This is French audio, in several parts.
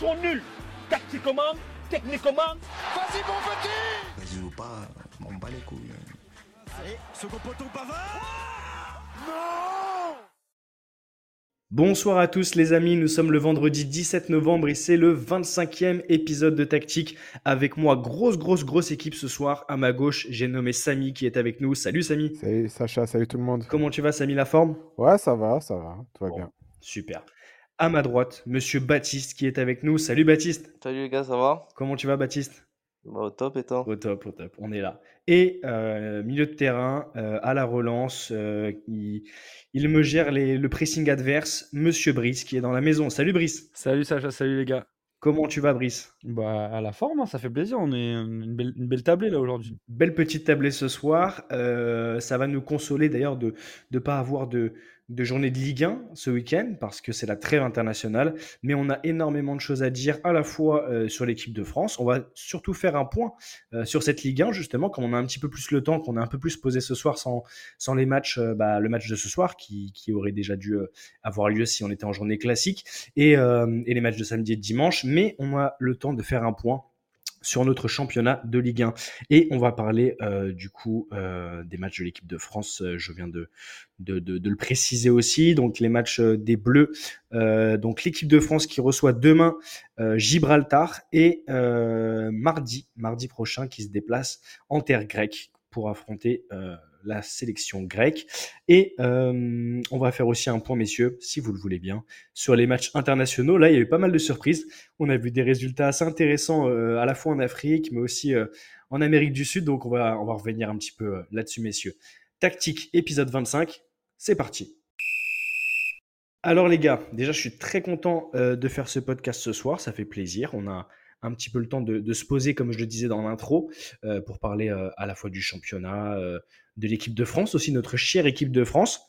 sont nuls. Tactiquement, techniquement. Vas-y, mon petit Vas-y ou pas, on bat les couilles. Allez, second poteau Pavard Non Bonsoir à tous les amis, nous sommes le vendredi 17 novembre et c'est le 25e épisode de Tactique. Avec moi, grosse, grosse, grosse équipe ce soir. À ma gauche, j'ai nommé Samy qui est avec nous. Salut Samy. Salut Sacha, salut tout le monde. Comment tu vas Samy, la forme? Ouais, ça va, ça va, tout va Bon. bien. Super. À ma droite, monsieur Baptiste qui est avec nous. Salut Baptiste. Salut les gars, ça va? Comment tu vas Baptiste? Bah, au top et toi? Au top, au top, on est là. Et euh, milieu de terrain, euh, à la relance, euh, il, il me gère les- le pressing adverse, monsieur Brice qui est dans la maison. Salut Brice. Salut Sacha, salut les gars. Comment tu vas Brice? Bah, à la forme, hein, ça fait plaisir. On est une belle, une belle tablée là aujourd'hui. Belle petite tablée ce soir. Euh, ça va nous consoler d'ailleurs de ne pas avoir de, de journée de Ligue 1 ce week-end parce que c'est la trêve internationale. Mais on a énormément de choses à dire à la fois euh, sur l'équipe de France. On va surtout faire un point euh, sur cette Ligue 1 justement, comme on a un petit peu plus le temps, qu'on a un peu plus posé ce soir sans, les matchs, euh, bah, le match de ce soir qui, aurait déjà dû avoir lieu si on était en journée classique et, et les matchs de samedi et de dimanche. Mais on a le temps de faire un point sur notre championnat de Ligue 1. Et on va parler euh, du coup euh, des matchs de l'équipe de France. Euh, je viens de, le préciser aussi. Donc les matchs des Bleus. Donc l'équipe de France qui reçoit demain Gibraltar et mardi, mardi prochain, qui se déplace en terre grecque pour affronter la sélection grecque. Et euh, on va faire aussi un point, messieurs, si vous le voulez bien, sur les matchs internationaux. Là, il y a eu pas mal de surprises. On a vu des résultats assez intéressants euh, à la fois en Afrique, mais aussi euh, en Amérique du Sud. Donc, on va, on revenir un petit peu là-dessus, messieurs. Tactique, épisode 25. C'est parti. Alors, les gars, déjà, je suis très content de faire ce podcast ce soir. Ça fait plaisir. On a un petit peu le temps de, se poser, comme je le disais dans l'intro, euh, pour parler euh, à la fois du championnat, euh, de l'équipe de France, aussi notre chère équipe de France.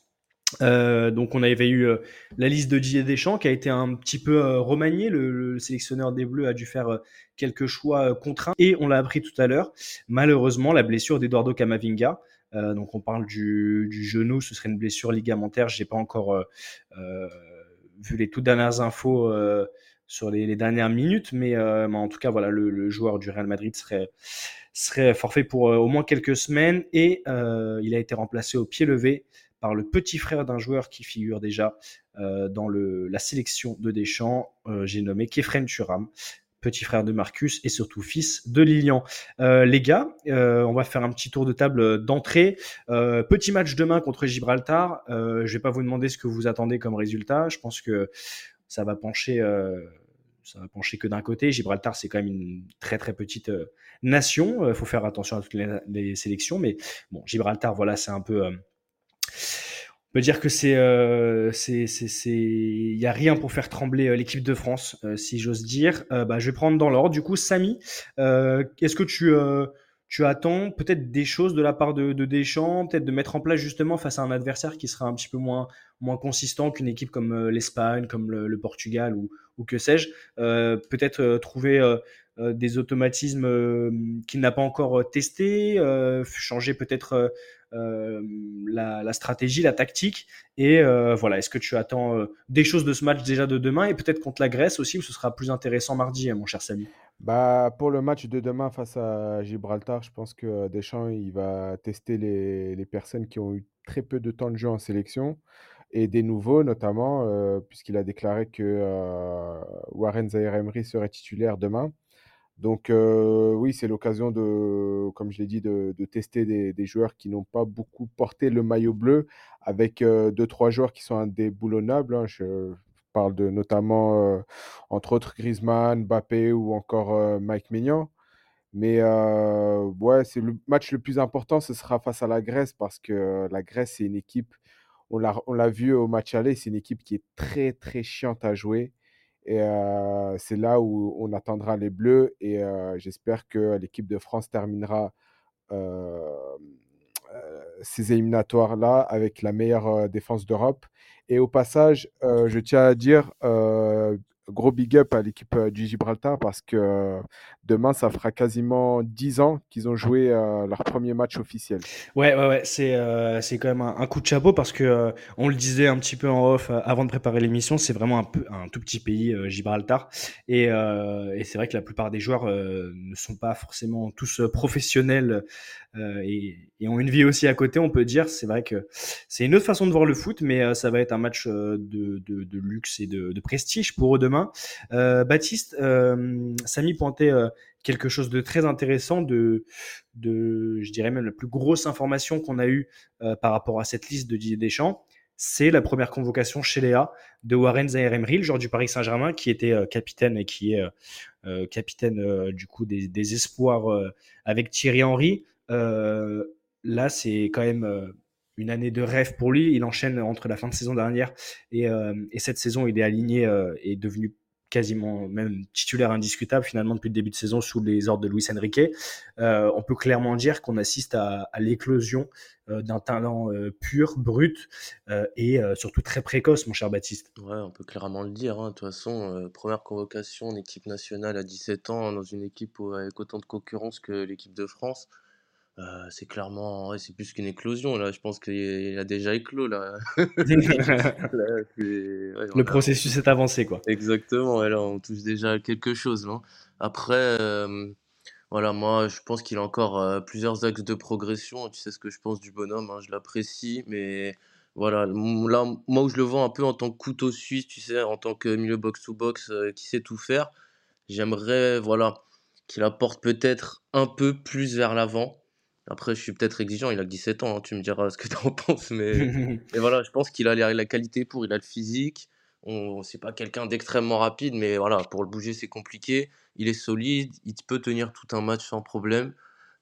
Donc on avait eu la liste de Didier Deschamps qui a été un petit peu remaniée. Le, le sélectionneur des Bleus a dû faire quelques choix contraints. Et on l'a appris tout à l'heure, malheureusement, la blessure d'Eduardo Camavinga. Donc on parle du, genou, ce serait une blessure ligamentaire. J'ai pas encore vu les toutes dernières infos sur les, dernières minutes, mais, euh, mais en tout cas voilà, le, joueur du Real Madrid serait forfait pour euh, au moins quelques semaines et euh, il a été remplacé au pied levé par le petit frère d'un joueur qui figure déjà dans la sélection de Deschamps. J'ai nommé Kefren Turam, petit frère de Marcus et surtout fils de Lilian. Les gars, on va faire un petit tour de table d'entrée. Petit match demain contre Gibraltar. Je vais pas vous demander ce que vous attendez comme résultat. Je pense que ça va pencher. Euh, ça va pencher que d'un côté. Gibraltar, c'est quand même une très très petite euh, nation. Il faut faire attention à toutes les, sélections. Mais bon, Gibraltar, voilà, c'est un peu. euh, on peut dire que c'est, euh, c'est, il y a rien pour faire trembler euh, l'équipe de France, euh, si j'ose dire. Euh, bah, je vais prendre dans l'ordre. Du coup, Samy, euh, est-ce que tu, euh, tu attends peut-être des choses de la part de, de Deschamps, peut-être de mettre en place justement face à un adversaire qui sera un petit peu moins, moins consistant qu'une équipe comme euh, l'Espagne, comme le, Portugal ou, ou que sais-je, euh, peut-être euh, trouver euh, euh, des automatismes euh, qu'il n'a pas encore testés, changer peut-être la, la stratégie, la tactique. Et euh, voilà, est-ce que tu attends euh, des choses de ce match déjà de demain et peut-être contre la Grèce aussi, où ce sera plus intéressant mardi, hein, mon cher Samy? Bah, pour le match de demain face à Gibraltar, je pense que Deschamps, il va tester les, les personnes qui ont eu très peu de temps de jeu en sélection et des nouveaux notamment, euh, puisqu'il a déclaré que euh, Warren Zaïre-Emery serait titulaire demain. Donc euh, oui, c'est l'occasion de, comme je l'ai dit, de, tester des, joueurs qui n'ont pas beaucoup porté le maillot bleu, avec euh, deux, trois joueurs qui sont indéboulonnables. hein. Je parle de notamment, euh, entre autres, Griezmann, Mbappé ou encore euh, Mike Maignan. Mais ouais, c'est le match le plus important, ce sera face à la Grèce, parce que la Grèce, c'est une équipe, on l'a, on l'a vu au match aller, c'est une équipe qui est très, très chiante à jouer. Et c'est là où on attendra les Bleus et j'espère que l'équipe de France terminera ces éliminatoires-là avec la meilleure défense d'Europe. Et au passage, je tiens à dire, gros big up à l'équipe du Gibraltar parce que demain, ça fera quasiment 10 ans qu'ils ont joué euh, leur premier match officiel. Ouais, ouais, ouais, c'est euh, quand même un, coup de chapeau parce que euh, on le disait un petit peu en off euh, avant de préparer l'émission, c'est vraiment un peu un tout petit pays Gibraltar et, et c'est vrai que la plupart des joueurs ne sont pas forcément tous professionnels et, ont une vie aussi à côté, on peut dire. C'est vrai que c'est une autre façon de voir le foot, mais ça va être un match de, de, luxe et de, de prestige pour eux demain. Baptiste, Samy pointait quelque chose de très intéressant, de, je dirais même la plus grosse information qu'on a eue euh, par rapport à cette liste de Didier Deschamps, c'est la première convocation chez Léa de Warren Zaïre-Emery, le joueur du Paris Saint-Germain, qui était euh, capitaine et qui est euh, capitaine du coup des, espoirs avec Thierry Henry. Là, c'est quand même une année de rêve pour lui. Il enchaîne entre la fin de saison dernière et, et cette saison, il est aligné euh, et devenu quasiment même titulaire indiscutable finalement depuis le début de saison sous les ordres de Luis Enrique. Euh, on peut clairement dire qu'on assiste à, l'éclosion euh, d'un talent euh, pur, brut et surtout très précoce, mon cher Baptiste. Ouais, on peut clairement le dire. hein. De toute façon, première convocation en équipe nationale à 17 ans dans une équipe avec autant de concurrence que l'équipe de France. Euh, c'est clairement, ouais, c'est plus qu'une éclosion là. Je pense qu'il a déjà éclos là. Là, c'est- ouais, Le processus est avancé, quoi. Exactement, et là on touche déjà à quelque chose là. Après, euh, voilà, moi je pense qu'il a encore euh, plusieurs axes de progression. Tu sais ce que je pense du bonhomme, hein, je l'apprécie, mais voilà, là, moi où je le vois un peu en tant que couteau suisse, tu sais, en tant que milieu box-to-box euh, qui sait tout faire, j'aimerais, voilà, qu'il apporte peut-être un peu plus vers l'avant. Après, je suis peut-être exigeant, il a que 17 ans, hein, tu me diras ce que tu en penses, mais. Et voilà, je pense qu'il a la, la qualité pour, il a le physique. On, c'est pas quelqu'un d'extrêmement rapide, mais voilà, pour le bouger, c'est compliqué. Il est solide, il peut tenir tout un match sans problème.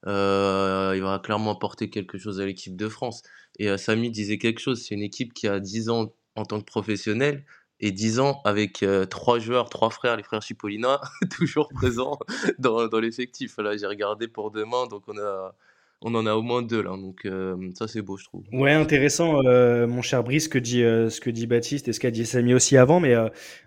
Euh, il va clairement apporter quelque chose à l'équipe de France. Et euh, Samy disait quelque chose, c'est une équipe qui a 10 ans en tant que professionnel et 10 ans avec euh, trois joueurs, trois frères, les frères Chipolina, toujours présents dans, dans l'effectif. Là, j'ai regardé pour demain, donc on a, on en a au moins deux là. Donc euh, ça, c'est beau, je trouve. Ouais, intéressant, euh, mon cher Brice, ce que dit, euh, ce que dit Baptiste et ce qu'a dit Samy aussi avant, mais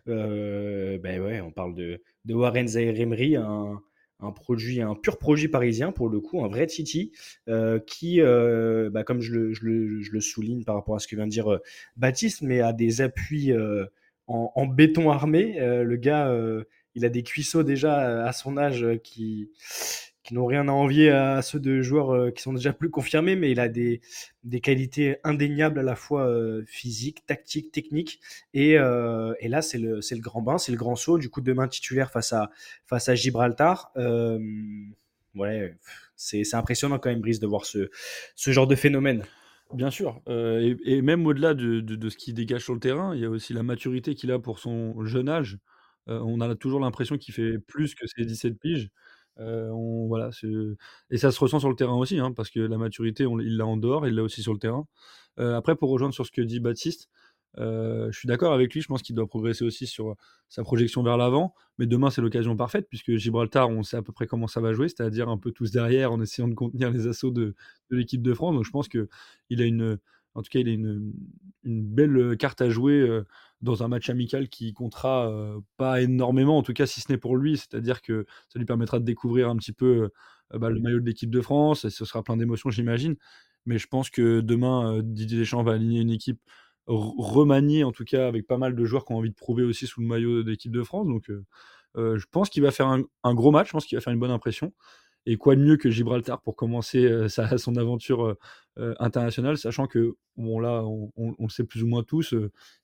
ben ouais, on parle de, Warren Zaïre-Emery, un, un un pur produit parisien pour le coup, un vrai Titi, qui, bah, comme je le, souligne par rapport à ce que vient de dire Baptiste, mais a des appuis en, en béton armé. Le gars, il a des cuisseaux déjà à son âge qui, qui n'ont rien à envier à ceux de joueurs euh, qui sont déjà plus confirmés, mais il a des, des qualités indéniables à la fois euh, physiques, tactiques, techniques. Et, euh, et là, c'est le, le grand bain, c'est le grand saut. Du coup, demain titulaire face à, face à Gibraltar. Euh, ouais, c'est impressionnant quand même, Brice, de voir ce, ce genre de phénomène. Bien sûr, et, même au-delà de, de, de ce qu'il dégage sur le terrain, il y a aussi la maturité qu'il a pour son jeune âge. On a toujours l'impression qu'il fait plus que ses 17 piges. Euh, voilà, et ça se ressent sur le terrain aussi, hein, parce que la maturité, il l'a en dehors, il l'a aussi sur le terrain. Euh, après, pour rejoindre sur ce que dit Baptiste, euh, je suis d'accord avec lui, je pense qu'il doit progresser aussi sur sa projection vers l'avant, mais demain c'est l'occasion parfaite, puisque Gibraltar, on sait à peu près comment ça va jouer, c'est-à-dire un peu tous derrière en essayant de contenir les assauts de, de l'équipe de France. Donc je pense qu'il a une, en tout cas, il a une, belle carte à jouer euh, dans un match amical qui comptera euh, pas énormément, en tout cas si ce n'est pour lui, c'est-à-dire que ça lui permettra de découvrir un petit peu euh, bah, le maillot de l'équipe de France, et ce sera plein d'émotions, j'imagine. Mais je pense que demain, euh, Didier Deschamps va aligner une équipe remaniée, en tout cas avec pas mal de joueurs qui ont envie de prouver aussi sous le maillot de l'équipe de France. Donc euh, euh, je pense qu'il va faire un gros match, je pense qu'il va faire une bonne impression. Et quoi de mieux que Gibraltar pour commencer euh, sa, son aventure euh, euh, internationale, sachant que, bon là, on, le sait plus ou moins tous,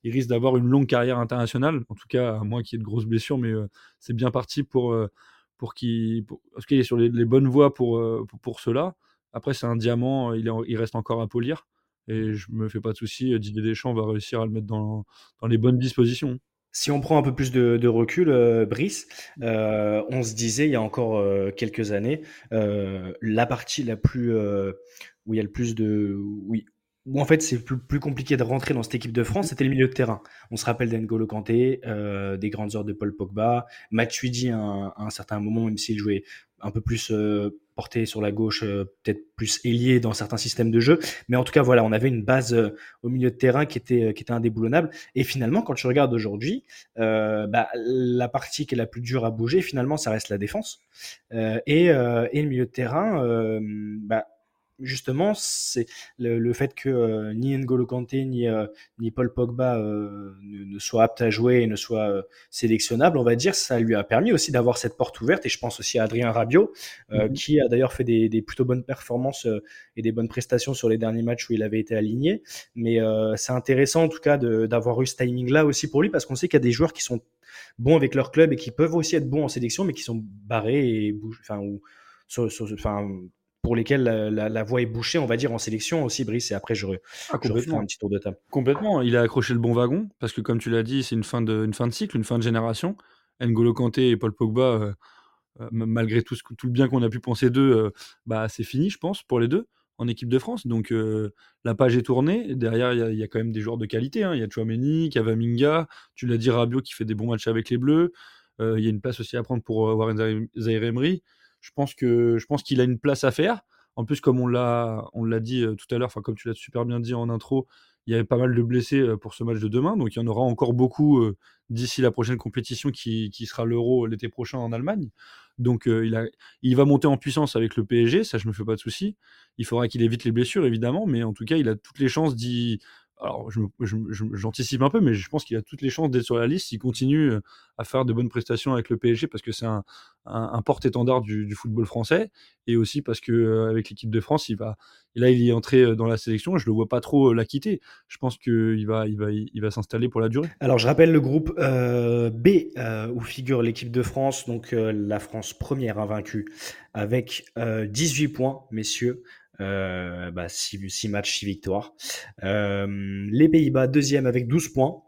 il risque d'avoir une longue carrière internationale, en tout cas, à moins qu'il y ait de grosses blessures, mais c'est bien parti pour, pour qu'il est sur les, bonnes voies pour, pour, cela. Après, c'est un diamant, il, il reste encore à polir, et je me fais pas de soucis, Didier Deschamps va réussir à le mettre dans, dans les bonnes dispositions. Si on prend un peu plus de, de recul, euh, Brice, euh, on se disait il y a encore euh, quelques années, euh, la partie la plus euh, où il y a le plus de oui où en fait c'est plus, compliqué de rentrer dans cette équipe de France, c'était le milieu de terrain. On se rappelle d'Engolo Kanté, euh, des grandes heures de Paul Pogba, Matuidi à un, à un certain moment, même s'il jouait un peu plus euh, porté sur la gauche, euh, peut-être plus ailier dans certains systèmes de jeu. Mais en tout cas, voilà, on avait une base euh, au milieu de terrain qui était, qui était indéboulonnable. Et finalement, quand tu regardes aujourd'hui, euh, bah, la partie qui est la plus dure à bouger, finalement, ça reste la défense. Euh, et, et le milieu de terrain, bah, justement, c'est le, le, fait que euh, ni N'Golo Kanté ni, euh, ni Paul Pogba euh, ne, ne, soient aptes à jouer et ne soient sélectionnables, on va dire, ça lui a permis aussi d'avoir cette porte ouverte. Et je pense aussi à Adrien Rabiot, mm -hmm. qui a d'ailleurs fait des, des, plutôt bonnes performances et des bonnes prestations sur les derniers matchs où il avait été aligné. Mais c'est intéressant en tout cas d'avoir eu ce timing-là aussi pour lui, parce qu'on sait qu'il y a des joueurs qui sont bons avec leur club et qui peuvent aussi être bons en sélection, mais qui sont barrés et enfin, ou, enfin pour lesquels la, la, la, voie est bouchée, on va dire, en sélection aussi, Brice, et après je, ah, je refais un petit tour de table. Complètement, il a accroché le bon wagon, parce que comme tu l'as dit, c'est une, fin de, une fin de cycle, une fin de génération. N'Golo Kanté et Paul Pogba, euh, euh, malgré tout, ce, tout, le bien qu'on a pu penser d'eux, euh, bah, c'est fini, je pense, pour les deux, en équipe de France. Donc la page est tournée, derrière, il y, y, a quand même des joueurs de qualité, hein. il y a Chouameni, Cavaminga, tu l'as dit, Rabiot qui fait des bons matchs avec les Bleus, il y a une place aussi à prendre pour Warren Zaire Emery je pense que je pense qu'il a une place à faire. En plus, comme on l'a on l'a dit euh, tout à l'heure, enfin comme tu l'as super bien dit en intro, il y avait pas mal de blessés euh, pour ce match de demain, donc il y en aura encore beaucoup euh, d'ici la prochaine compétition qui, qui sera l'Euro l'été prochain en Allemagne. Donc il, a, il va monter en puissance avec le PSG, ça je me fais pas de souci. Il faudra qu'il évite les blessures évidemment, mais en tout cas il a toutes les chances d'y alors j'anticipe un peu, mais je pense qu'il a toutes les chances d'être sur la liste s'il continue euh, à faire de bonnes prestations avec le PSG parce que c'est un, un, porte-étendard du, football français et aussi parce que euh, avec l'équipe de France, il va, là il est entré euh, dans la sélection, je le vois pas trop la quitter. Je pense qu'il va, il va, il va s'installer pour la durée. Alors je rappelle le groupe B où figure l'équipe de France, donc la France première invaincue avec 18 points, messieurs. Euh, bah, 6, matchs, 6 victoires. Euh, les Pays-Bas, deuxième avec 12 points.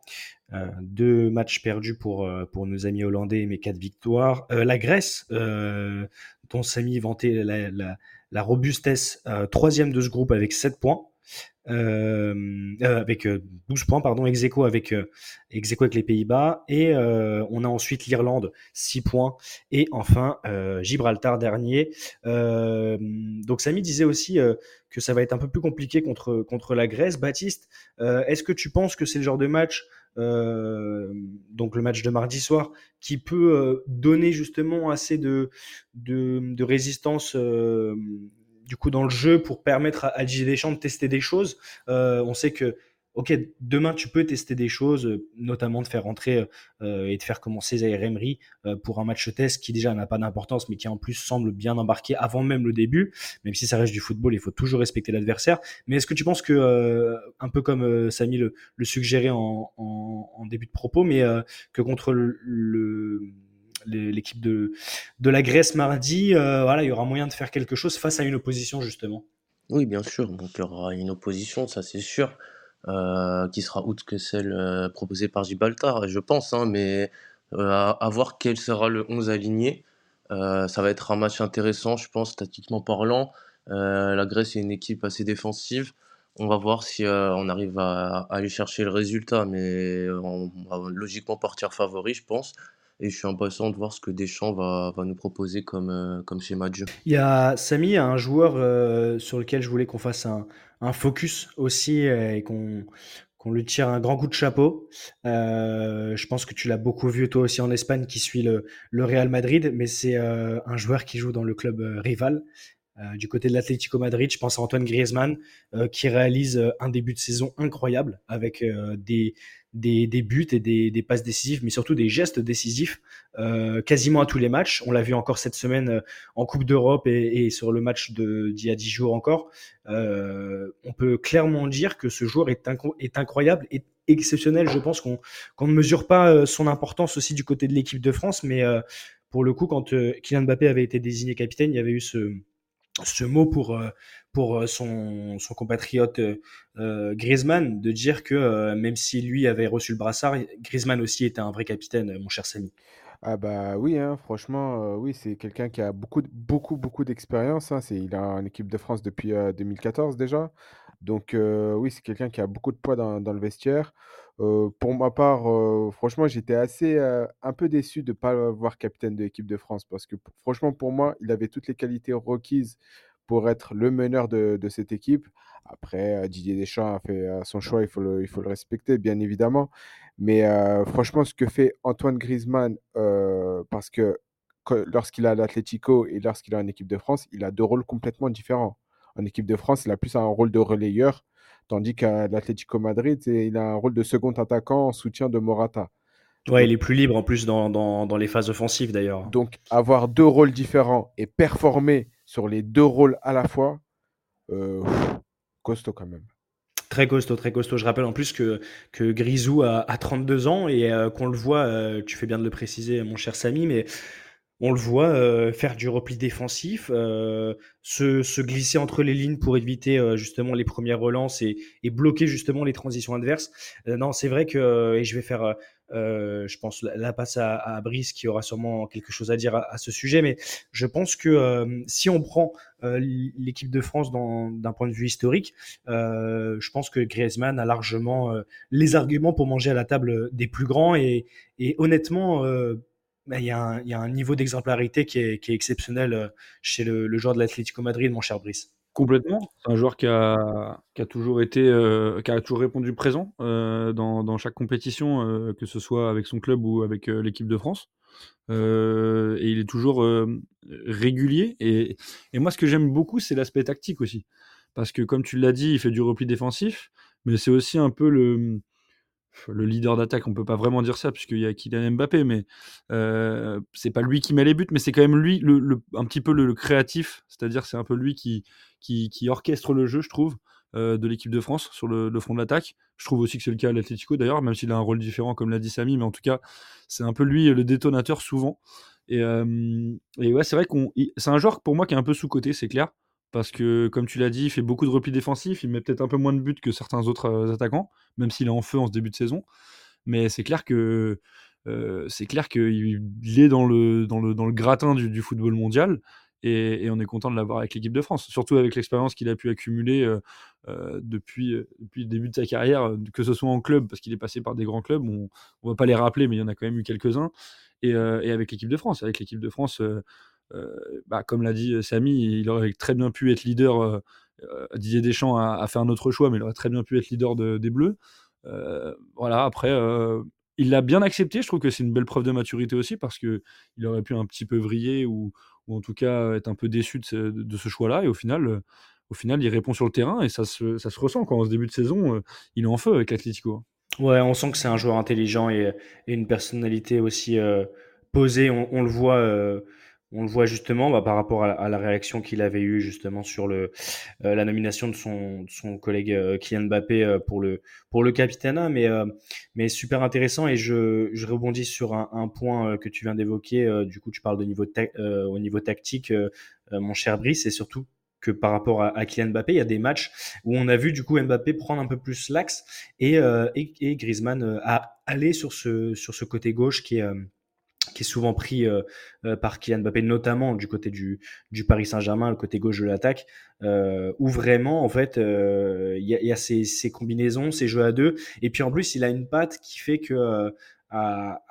Euh, deux matchs perdus pour, pour nos amis hollandais, mais quatre victoires. la Grèce, dont Samy vantait la, la, la robustesse, troisième de ce groupe avec 7 points. Euh, euh, avec 12 euh, points, pardon, ex avec, ex avec les Pays-Bas. Et on a ensuite l'Irlande, 6 points. Et enfin, Gibraltar, dernier. donc Samy disait aussi que ça va être un peu plus compliqué contre, contre la Grèce. Baptiste, est-ce que tu penses que c'est le genre de match euh, donc le match de mardi soir, qui peut euh, donner justement assez de, de, résistance euh, du coup dans le jeu pour permettre à, Didier Deschamps de tester des choses. Euh, on sait que ok, demain tu peux tester des choses, euh, notamment de faire rentrer euh, et de faire commencer Zaire Emery euh, pour un match test qui déjà n'a pas d'importance, mais qui en plus semble bien embarqué avant même le début. Même si ça reste du football, il faut toujours respecter l'adversaire. Mais est-ce que tu penses que, euh, un peu comme euh, Samy le, le suggérait en, en, en, début de propos, mais que contre le, le l'équipe de, de la Grèce mardi, euh, voilà, il y aura moyen de faire quelque chose face à une opposition justement. Oui, bien sûr. Donc il y aura une opposition, ça c'est sûr, euh, qui sera outre que celle euh, proposée par Gibraltar, je pense. Hein, mais à, voir quel sera le 11 aligné. Ça va être un match intéressant, je pense, statiquement parlant. la Grèce est une équipe assez défensive. On va voir si on arrive à, à, aller chercher le résultat, mais on va logiquement partir favori, je pense et je suis impatient de voir ce que Deschamps va, va nous proposer comme, euh, comme schéma de jeu. Il y a Samy, un joueur euh, sur lequel je voulais qu'on fasse un, un, focus aussi euh, et qu'on lui tire un grand coup de chapeau. Je pense que tu l'as beaucoup vu toi aussi en Espagne qui suit le, le Real Madrid, mais c'est un joueur qui joue dans le club rival. Euh, du côté de l'Atlético Madrid, je pense à Antoine Griezmann qui réalise un début de saison incroyable avec des, des, buts et des, passes décisives, mais surtout des gestes décisifs euh, quasiment à tous les matchs. On l'a vu encore cette semaine euh, en Coupe d'Europe et, sur le match d'il y a dix jours encore. Euh, on peut clairement dire que ce joueur est, est incroyable et exceptionnel. Je pense qu'on qu ne mesure pas euh, son importance aussi du côté de l'équipe de France, mais euh, pour le coup, quand Kylian Mbappé avait été désigné capitaine, il y avait eu ce, ce mot pour pour son, son compatriote euh, Griezmann de dire que euh, même si lui avait reçu le brassard, Griezmann aussi était un vrai capitaine, mon cher Samy. Ah bah oui, hein, franchement, euh, oui, c'est quelqu'un qui a beaucoup, beaucoup, beaucoup d'expérience. Hein, il a une équipe de France depuis 2014 déjà. Donc, oui, c'est quelqu'un qui a beaucoup de poids dans, le vestiaire. Pour ma part, franchement, j'étais assez un peu déçu de ne pas voir capitaine de l'équipe de France parce que, franchement, pour moi, il avait toutes les qualités requises pour être le meneur de, cette équipe. Après, Didier Deschamps a fait son choix, il faut le, respecter, bien évidemment. Mais franchement, ce que fait Antoine Griezmann, parce que lorsqu'il à l'Atlético et lorsqu'il est en équipe de France, il a deux rôles complètement différents. En équipe de France, il a plus un rôle de relayeur, tandis qu'à l'Atlético Madrid, il a un rôle de second attaquant en soutien de Morata. Ouais, il est plus libre en plus dans, dans, dans les phases offensives d'ailleurs. donc, avoir deux rôles différents et performer sur les deux rôles à la fois, euh, costaud quand même. Très costaud, très costaud. Je rappelle en plus que, que Grisou a, a 32 ans et euh, qu'on le voit, euh, tu fais bien de le préciser, mon cher Samy, mais on le voit euh, faire du repli défensif, euh, se, se glisser entre les lignes pour éviter euh, justement les premières relances et, et bloquer justement les transitions adverses. Euh, non, c'est vrai que, euh, et je vais faire, euh, je pense, la, la passe à, à Brice qui aura sûrement quelque chose à dire à, à ce sujet, mais je pense que si on prend l'équipe de France d'un point de vue historique, je pense que Griezmann a largement les arguments pour manger à la table des plus grands et, et honnêtement, il y, a un- il y a un niveau d'exemplarité qui est, exceptionnel euh, chez le, joueur de l'Atlético Madrid, mon cher Brice. Complètement. C'est un joueur qui a, toujours été, euh, qui a toujours répondu présent euh, dans, chaque compétition, que ce soit avec son club ou avec l'équipe de France. Et il est toujours régulier. Et moi, ce que j'aime beaucoup, c'est l'aspect tactique aussi. Parce que, comme tu l'as dit, il fait du repli défensif, mais c'est aussi un peu le, le leader d'attaque. On peut pas vraiment dire ça, puisqu'il y a Kylian Mbappé, mais euh, c'est pas lui qui met les buts, mais c'est quand même lui, un petit peu le, créatif. C'est-à-dire, c'est un peu lui qui, orchestre le jeu, je trouve, euh, de l'équipe de France sur le, front de l'attaque. Je trouve aussi que c'est le cas à l'Atlético d'ailleurs, même s'il a un rôle différent, comme l'a dit Samy, mais en tout cas, c'est un peu lui le détonateur souvent. Et, euh, et ouais, c'est vrai qu'on, c'est un joueur pour moi qui est un peu sous-coté, c'est clair. Parce que, comme tu l'as dit, il fait beaucoup de replis défensifs, il met peut-être un peu moins de buts que certains autres euh, attaquants, même s'il est en feu en ce début de saison. Mais c'est clair que euh, c'est clair qu'il est dans le, dans le, dans le gratin du, football mondial. Et, on est content de l'avoir avec l'équipe de France, surtout avec l'expérience qu'il a pu accumuler euh, depuis, depuis le début de sa carrière, que ce soit en club, parce qu'il est passé par des grands clubs, on ne va pas les rappeler, mais il y en a quand même eu quelques-uns, et, et avec l'équipe de France. Avec l'équipe de France, bah, comme l'a dit Samy, il aurait très bien pu être leader. Didier Deschamps a, a fait un autre choix, mais il aurait très bien pu être leader de- des Bleus. Voilà, après, il l'a bien accepté. Je trouve que c'est une belle preuve de maturité aussi parce que il aurait pu un petit peu vriller ou, ou en tout cas être un peu déçu de ce, choix-là. Et au final, au final, il répond sur le terrain et ça se, ressent quand en ce début de saison, il est en feu avec l'Atlético. Ouais, on sent que c'est un joueur intelligent et, une personnalité aussi posée. On, le voit, on le voit justement bah, par rapport à, la réaction qu'il avait eue justement sur euh, la nomination de son, collègue euh, Kylian Mbappé euh, pour le, pour. Mais, euh, mais super intéressant et je, rebondis sur un, point que tu viens d'évoquer. Du coup, tu parles au niveau tactique, mon cher Brice, et surtout que par rapport à, à Kylian Mbappé, il y a des matchs où on a vu du coup Mbappé prendre un peu plus l'axe et, et, et Griezmann a allé sur ce, sur ce côté gauche qui est, qui est souvent pris euh, euh, par Kylian Mbappé, notamment du côté du, du Paris Saint-Germain, le côté gauche de l'attaque, euh, où vraiment, en fait, il y, a, ces, combinaisons, ces jeux à deux, et puis en plus, il a une patte qui fait que,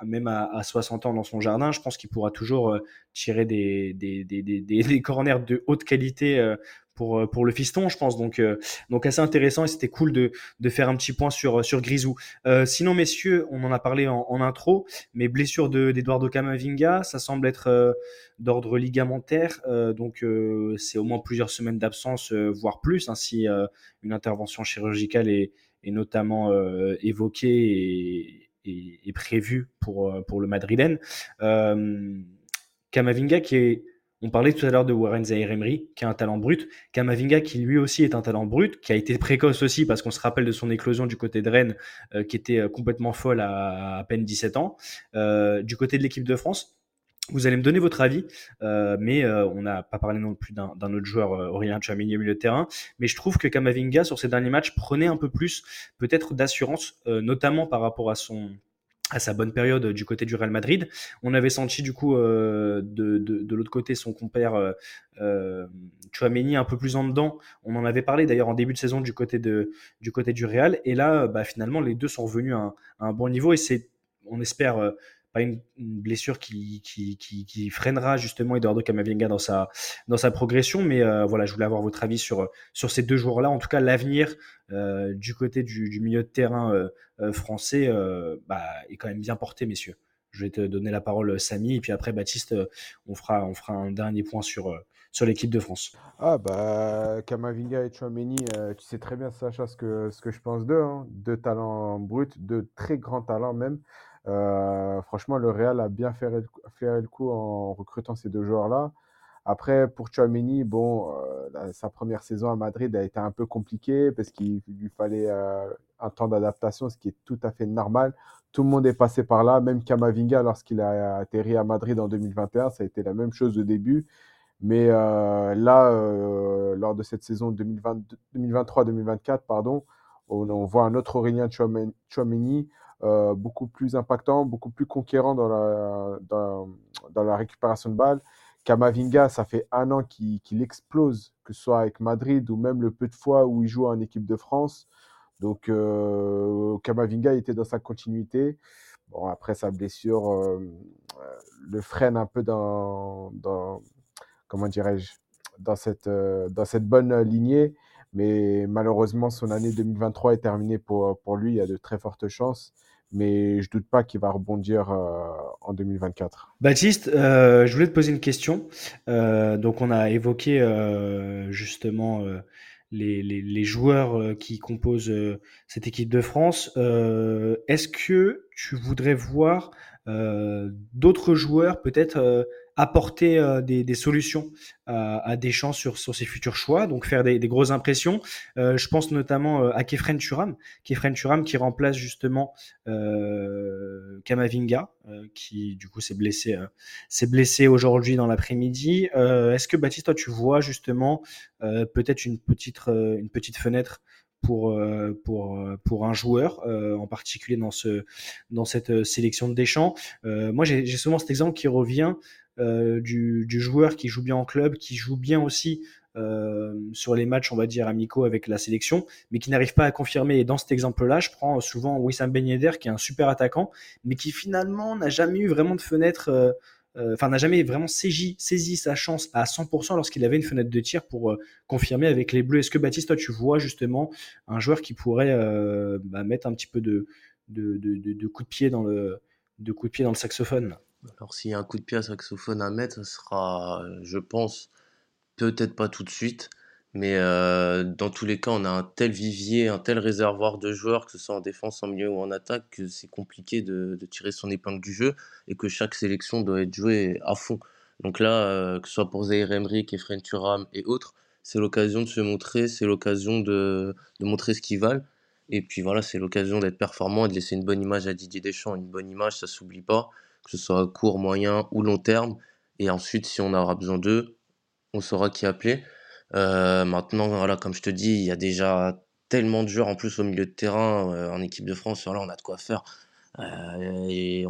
même à, à 60 ans dans son jardin, je pense qu'il pourra toujours tirer des, des, des, des, des, corners de haute qualité pour, euh, pour le fiston, je pense. Donc, euh, donc assez intéressant, et c'était cool de, de faire un petit point sur, sur Grisou. Euh, sinon, messieurs, on en a parlé en, en intro, mais blessure de- d'Eduardo Camavinga, ça semble être euh, d'ordre ligamentaire, euh, donc euh, c'est au moins plusieurs semaines d'absence, euh, voire plus, hein, si euh, une intervention chirurgicale est, est notamment euh, évoquée et, et, et prévue pour, euh, pour le Madrilène. Euh, Camavinga qui est on parlait tout à l'heure de Warren Zaïre-Emery, qui a un talent brut. Kamavinga, qui lui aussi est un talent brut, qui a été précoce aussi, parce qu'on se rappelle de son éclosion du côté de Rennes, euh, qui était euh, complètement folle à, peine 17 ans. Euh, du côté de l'équipe de France, vous allez me donner votre avis, mais on n'a pas parlé non plus d'un autre joueur, Aurélien Tchouameni au milieu de terrain. Mais je trouve que Kamavinga, sur ces derniers matchs, prenait un peu plus, peut-être, d'assurance, notamment par rapport à son à sa bonne période du côté du Real Madrid. On avait senti du coup de, de, l'autre côté son compère euh, Chouameni un peu plus en dedans. On en avait parlé d'ailleurs en début de saison du côté, de, du, côté du Real. Et là, bah, finalement, les deux sont revenus à un, bon niveau et c'est, on espère, pas une, blessure qui, qui, freinera justement Eduardo Camavinga dans sa, dans sa progression. Mais euh, voilà, je voulais avoir votre avis sur, sur ces deux joueurs-là. En tout cas, l'avenir euh, du côté du, du, milieu de terrain euh, français bah, est quand même bien porté, messieurs. Je vais te donner la parole, Samy, et puis après, Baptiste, on fera, on fera un dernier point sur, sur l'équipe de France. Ah bah Kamavinga et Chouameni, tu sais très bien Sacha ce que, ce que je pense d'eux. Hein. Deux talents bruts, deux très grands talents même. Euh, franchement, le Real a bien fait le, coup en recrutant ces deux joueurs-là. Après, pour Chouameni, bon, euh, sa première saison à Madrid a été un peu compliquée parce qu'il lui fallait euh, un temps d'adaptation, ce qui est tout à fait normal. Tout le monde est passé par là, même Kamavinga, lorsqu'il a atterri à Madrid en 2021, ça a été la même chose au début. Mais là, lors de cette saison 2023-2024, pardon, on, on, voit un autre Aurélien Chouameni euh, beaucoup plus impactant, beaucoup plus conquérant dans la, récupération de balles. Kamavinga, ça fait un an qu'il explose, que ce soit avec Madrid ou même le peu de fois où il joue en équipe de France. Donc euh, Kamavinga était dans sa continuité. Bon, après sa blessure euh, le freine un peu dans, comment dirais-je, dans cette, dans cette bonne lignée. Mais malheureusement, son année 2023 est terminée pour, pour lui. Il y a de très fortes chances mais je doute pas qu'il va rebondir euh, en 2024. Baptiste, euh, je voulais te poser une question. Euh, donc, on a évoqué justement les, les, les, joueurs qui composent cette équipe de France. Est-ce que tu voudrais voir d'autres joueurs peut-être apporter euh, des, des, solutions à, à Deschamps sur, sur ses futurs choix, donc faire des, des grosses impressions. Euh, je pense notamment euh, à Kefren Turam, Kefren Turam qui remplace justement euh, Kamavinga, qui du coup s'est blessé, s'est blessé aujourd'hui dans l'après-midi. Est-ce que Baptiste, toi, tu vois justement peut-être une petite, une petite fenêtre pour, pour, pour un joueur, en particulier dans, ce, dans cette sélection de Deschamps? moi, j'ai souvent cet exemple qui revient euh, du, joueur qui joue bien en club, qui joue bien aussi euh, sur les matchs, on va dire, amicaux avec la sélection, mais qui n'arrive pas à confirmer. Et dans cet exemple-là, je prends souvent Wissam Ben qui est un super attaquant, mais qui finalement n'a jamais eu vraiment de fenêtre, euh, enfin, n'a jamais vraiment saisi, sa chance à 100% lorsqu'il avait une fenêtre de tir pour confirmer avec les Bleus. Est-ce que Baptiste, toi, tu vois justement un joueur qui pourrait bah, mettre un petit peu de coup de pied dans le saxophone? Alors s'il y a un coup de pied à saxophone à mettre, ce sera, je pense, peut-être pas tout de suite, mais euh, dans tous les cas, on a un tel vivier, un tel réservoir de joueurs, que ce soit en défense, en milieu ou en attaque, que c'est compliqué de, tirer son épingle du jeu et que chaque sélection doit être jouée à fond. Donc là, euh, que ce soit pour Zaire Emric, Efren Turam et autres, c'est l'occasion de se montrer, c'est l'occasion de, de montrer ce qu'ils valent. Et puis voilà, c'est l'occasion d'être performant et de laisser une bonne image à Didier Deschamps. Une bonne image, ça s'oublie pas que ce soit court, moyen ou long terme. Et ensuite, si on aura besoin d'eux, on saura qui appeler. Euh, maintenant, voilà, comme je te dis, il y a déjà tellement de joueurs en plus au milieu de terrain euh, en équipe de France. Là, on a de quoi faire. Euh, et